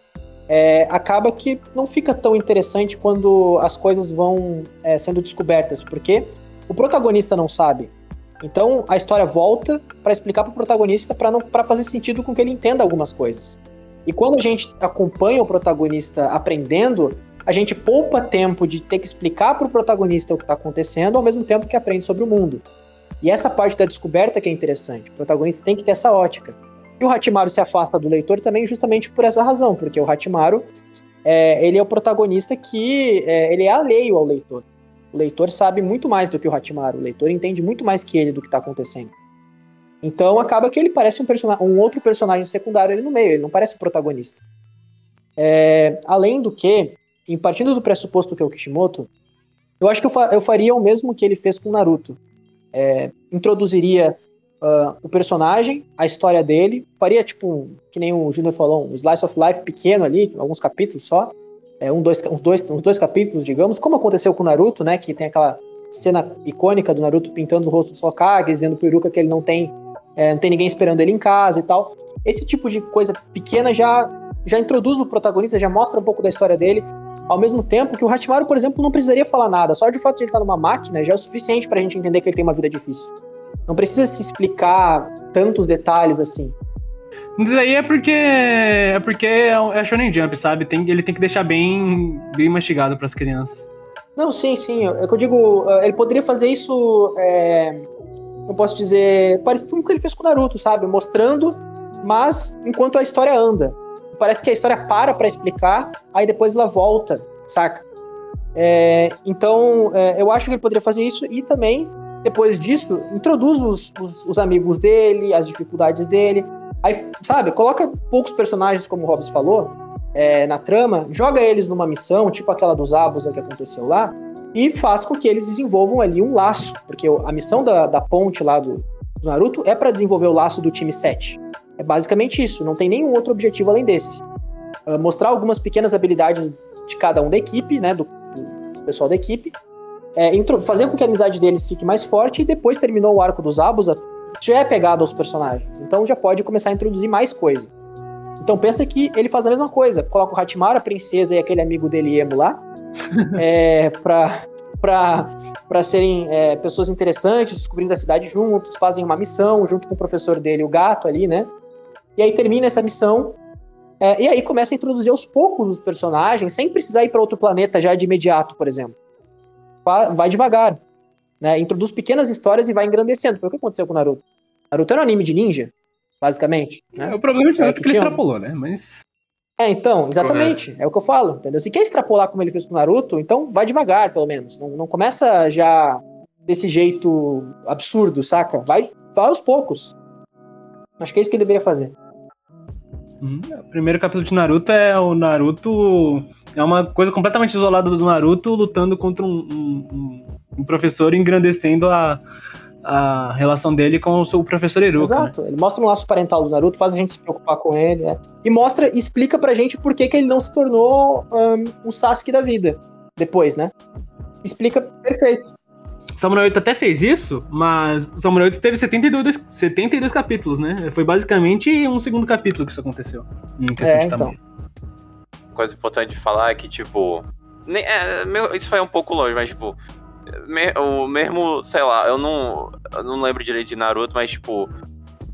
é, acaba que não fica tão interessante quando as coisas vão é, sendo descobertas, porque o protagonista não sabe. Então a história volta para explicar para o protagonista para fazer sentido com que ele entenda algumas coisas. E quando a gente acompanha o protagonista aprendendo, a gente poupa tempo de ter que explicar para o protagonista o que está acontecendo, ao mesmo tempo que aprende sobre o mundo. E essa parte da descoberta que é interessante. O protagonista tem que ter essa ótica. E o Hatimaru se afasta do leitor também justamente por essa razão, porque o Hatimaru é, ele é o protagonista que é, ele é alheio ao leitor. O leitor sabe muito mais do que o Hatimaru. O leitor entende muito mais que ele do que está acontecendo. Então acaba que ele parece um, um outro personagem secundário ali no meio. Ele não parece o protagonista. É, além do que, em partindo do pressuposto que é o Kishimoto, eu acho que eu, fa- eu faria o mesmo que ele fez com Naruto. É, introduziria ah, o personagem, a história dele, faria tipo, um, que nem o Júnior falou, um slice of life pequeno ali, alguns capítulos só, é, um, dois, uns, dois, uns dois capítulos, digamos, como aconteceu com o Naruto, né, que tem aquela cena icônica do Naruto pintando o rosto do Hokage, dizendo pro Iruka que ele não tem, é, não tem ninguém esperando ele em casa e tal. Esse tipo de coisa pequena já, já introduz o protagonista, já mostra um pouco da história dele, ao mesmo tempo que o Hatimaru, por exemplo, não precisaria falar nada, só de fato de ele estar numa máquina já é o suficiente pra gente entender que ele tem uma vida difícil. Não precisa se explicar tantos detalhes assim.
Mas aí é porque. É porque é é Shonen Jump, sabe? Tem, ele tem que deixar bem, bem mastigado pras crianças.
Não, sim, sim. É que eu digo, eh, ele poderia fazer isso é, eu posso dizer, parecido com o que ele fez com o Naruto, sabe? Mostrando, mas enquanto a história anda. Parece que a história para pra explicar, aí depois ela volta, saca? É, então, é, eu acho que ele poderia fazer isso e também, depois disso, introduz os, os, os, amigos dele, as dificuldades dele. Aí, sabe, coloca poucos personagens, como o Hobbes falou, é, na trama, joga eles numa missão, tipo aquela dos Abusa que aconteceu lá, e faz com que eles desenvolvam ali um laço, porque a missão da, da ponte lá do, do Naruto é para desenvolver o laço do time 7. É basicamente isso, não tem nenhum outro objetivo além desse. Uh, mostrar algumas pequenas habilidades de cada um da equipe, né, do, do pessoal da equipe, é, fazer com que a amizade deles fique mais forte e depois terminou o arco dos Abusa, já é pegado aos personagens. Então já pode começar a introduzir mais coisa. Então pensa que ele faz a mesma coisa, coloca o Hatimaru, a princesa e aquele amigo dele emo lá, é, pra, pra, pra serem é, pessoas interessantes, descobrindo a cidade juntos, fazem uma missão junto com o professor dele, o gato ali, né? E aí termina essa missão, é, e aí começa a introduzir aos poucos os personagens, sem precisar ir para outro planeta já de imediato, por exemplo. Vai devagar. Né? Introduz pequenas histórias e vai engrandecendo. Foi o que aconteceu com o Naruto. Naruto era um anime de ninja, basicamente. Né?
É, o problema é que, é, que, ele extrapolou, né? Mas.
É, então, exatamente. Correto. É o que eu falo, entendeu? Se quer extrapolar como ele fez com o Naruto, então vai devagar, pelo menos. Não, não começa já desse jeito absurdo, saca? Vai, vai aos poucos. Acho que é isso que ele deveria fazer.
Hum, o primeiro capítulo de Naruto é o Naruto. É uma coisa completamente isolada do Naruto lutando contra um, um, um professor engrandecendo a, a relação dele com o seu professor Iruka.
Exato,
né?
ele mostra um laço parental do Naruto, faz a gente se preocupar com ele, é. e mostra, explica pra gente por que, que ele não se tornou um, um Sasuke da vida depois, né? Explica perfeito.
Samurai 8 até fez isso, mas Samurai 8 teve 72, 72 capítulos, né? Foi basicamente um segundo capítulo que isso aconteceu.
é, então.
Coisa importante de falar é que, tipo. Nem, é, meu, isso foi um pouco longe, mas, tipo, me, o mesmo, sei lá, eu não, eu não lembro direito de Naruto, mas tipo,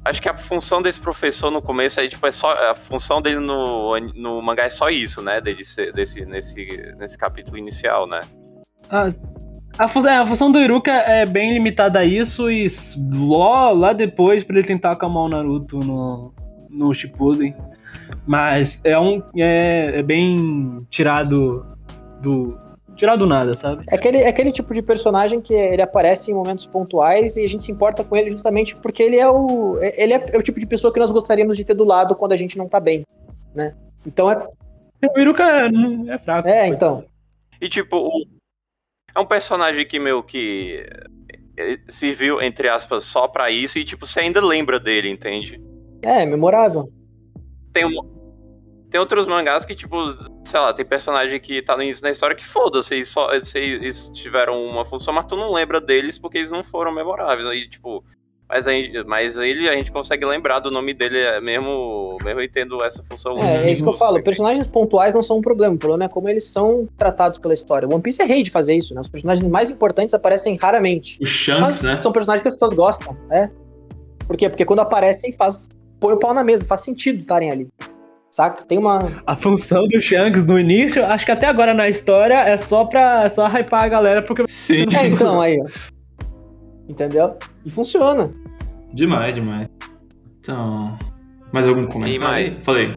acho que a função desse professor no começo é tipo é só a função dele no, no mangá é só isso, né, dele ser, desse nesse nesse capítulo inicial, né?
Ah, a, função, é, a função do Iruka é bem limitada a isso e lá, lá depois para ele tentar acalmar o Naruto no no Shippuden. Mas é um é, é bem tirado do tirar do nada, sabe?
É aquele, é aquele tipo de personagem que ele aparece em momentos pontuais e a gente se importa com ele justamente porque ele é o. Ele é, é o tipo de pessoa que nós gostaríamos de ter do lado quando a gente não tá bem, né? Então é.
O Iruka é, é fraco.
É, então.
E tipo, é um personagem que, meu, que serviu, entre aspas, só pra isso e, tipo, você ainda lembra dele, entende?
É, memorável.
Tem tem outros mangás que, tipo, sei lá, tem personagem que tá no início da história que foda-se, eles, só, eles tiveram uma função, mas tu não lembra deles porque eles não foram memoráveis. Aí, tipo, mas, aí, mas ele a gente consegue lembrar do nome dele, é mesmo, mesmo tendo essa função.
É, é isso que eu falo, personagens pontuais não são um problema, o problema é como eles são tratados pela história. One Piece é rei de fazer isso, né? Os personagens mais importantes aparecem raramente.
Os Shanks, né?
São personagens que as pessoas gostam, né? Por quê? Porque quando aparecem, faz, põe o pau na mesa, faz sentido estarem ali. Saca? Tem uma.
A função do Shanks no início, acho que até agora na história é só pra é só hypar a galera, porque.
Sim.
É, então, aí, ó. Entendeu? E funciona.
Demais, demais. Então. Mais algum comentário? E, Falei.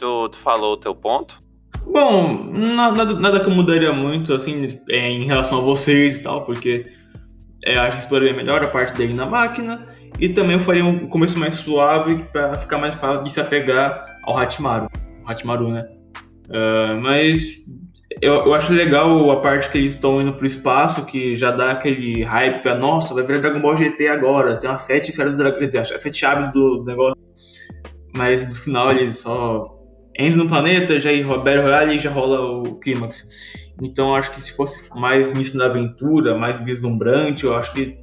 Tu, tu falou o teu ponto?
Bom, nada, nada que eu mudaria muito, assim, é, em relação a vocês e tal, porque é, acho que exploraria melhor a parte dele na máquina. E também eu faria um começo mais suave para ficar mais fácil de se apegar ao Hatimaru. Hatimaru, né? Uh, mas eu, eu acho legal a parte que eles estão indo pro espaço, que já dá aquele hype pra, nossa, vai virar Dragon Ball GT agora, tem umas sete esferas do Dragon, quer dizer, sete chaves do negócio. Mas no final ele só entra no planeta, já Roberto Royale e já rola o clímax. Então acho que se fosse mais início da aventura, mais vislumbrante, eu acho que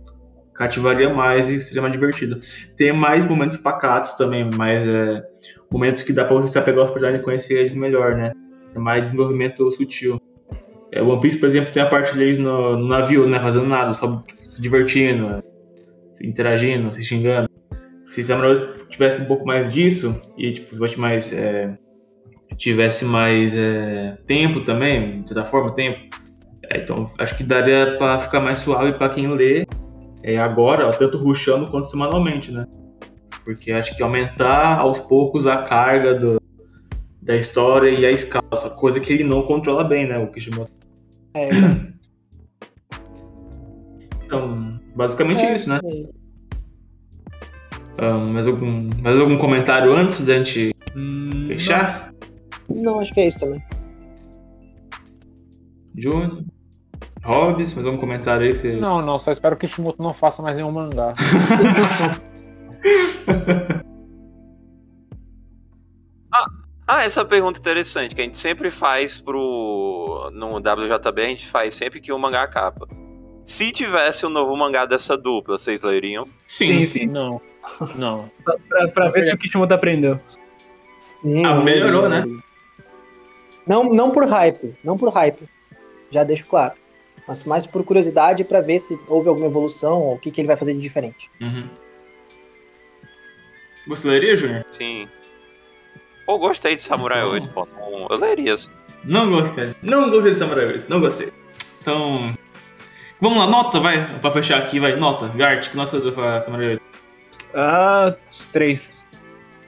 cativaria mais e seria mais divertido. Tem mais momentos pacatos também, mais é, momentos que dá pra você se apegar aos personagens e conhecer eles melhor, né? É mais desenvolvimento sutil. É, One Piece, por exemplo, tem a parte deles no, no navio, né? Fazendo nada, só se divertindo, se interagindo, se xingando. Se Samurai tivesse um pouco mais disso, e tipo, se mais. É, tivesse mais é, tempo também, de certa forma, tempo. É, então acho que daria para ficar mais suave para quem lê é agora, tanto rushando quanto semanalmente, né? Porque acho que aumentar aos poucos a carga do, da história e a escala, coisa que ele não controla bem, né? O Kishimoto.
É, exato.
Então, basicamente
É,
isso, né?
é.
Ah, mais, algum, mais algum comentário antes da gente
Hum,
fechar?
Não, acho que é isso também.
Júnior? Hobbs, mais algum comentário aí? Você...
Não, não, só espero que o Kishimoto não faça mais nenhum mangá.
Ah, essa pergunta interessante, que a gente sempre faz pro. No WJB, a gente faz sempre que o mangá acaba. Se tivesse um novo mangá dessa dupla, vocês leriam?
Sim,
Sim.
sim.
Não, não.
Pra, pra ver se o Kishimoto aprendeu.
Sim,
Ah, melhorou, né?
Não, não por hype, não por hype. Já deixo claro. Mas mais por curiosidade pra ver se houve alguma evolução ou o que, que ele vai fazer de diferente.
Uhum. Você leria, Júnior?
Sim. Pô, gostei de Samurai
Então-
8, pô. Não- Eu leria. assim.
Não gostei. Não gostei de Samurai Warriors, não gostei. Então. Vamos lá, nota, vai. Pra fechar aqui, vai. Nota. Gart, que nota você deu pra Samurai Warriors?
Ah, três.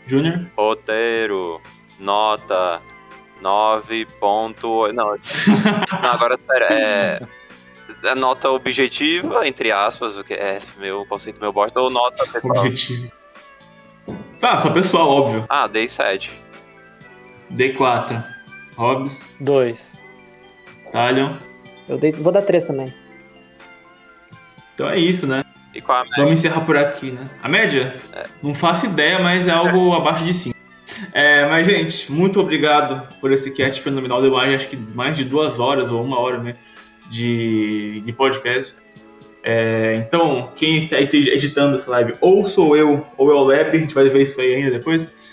Júnior?
Roteiro, nota 9.8. Não, não, agora sério, é. é nota objetiva, entre aspas, o que é meu conceito meu bosta, ou nota pessoal?
Objetivo. Tá, só pessoal, óbvio.
Ah, dei 7.
D4. Hobbs,
Dois.
Talion.
Eu dei- vou dar três também.
Então é isso, né?
E qual a média?
Vamos encerrar por aqui, né? A média? Não faço ideia, mas é algo abaixo de 5. É, mas, gente, muito obrigado por esse cast fenomenal. Deu mais, acho que mais de duas horas ou uma hora né, de, de podcast. É, então, quem está editando essa live, ou sou eu, ou é o Lab, a gente vai ver isso aí ainda depois.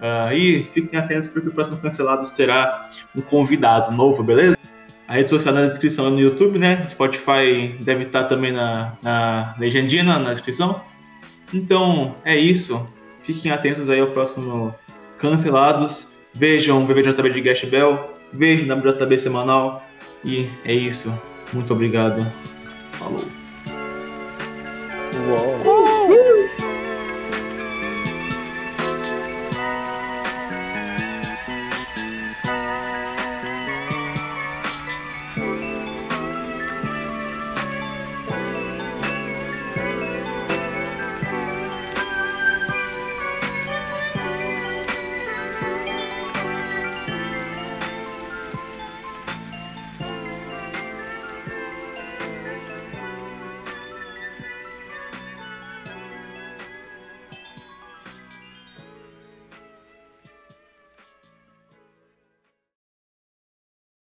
Ah, e fiquem atentos porque o próximo cancelado será um convidado novo, beleza? A rede social na descrição é no YouTube, né? Spotify deve estar também na, na legendinha, na, descrição. Então, é isso. Fiquem atentos aí ao próximo Cancelados. Vejam o BBJB de Gash Bell. Vejam o WJB semanal. E é isso. Muito obrigado. Falou.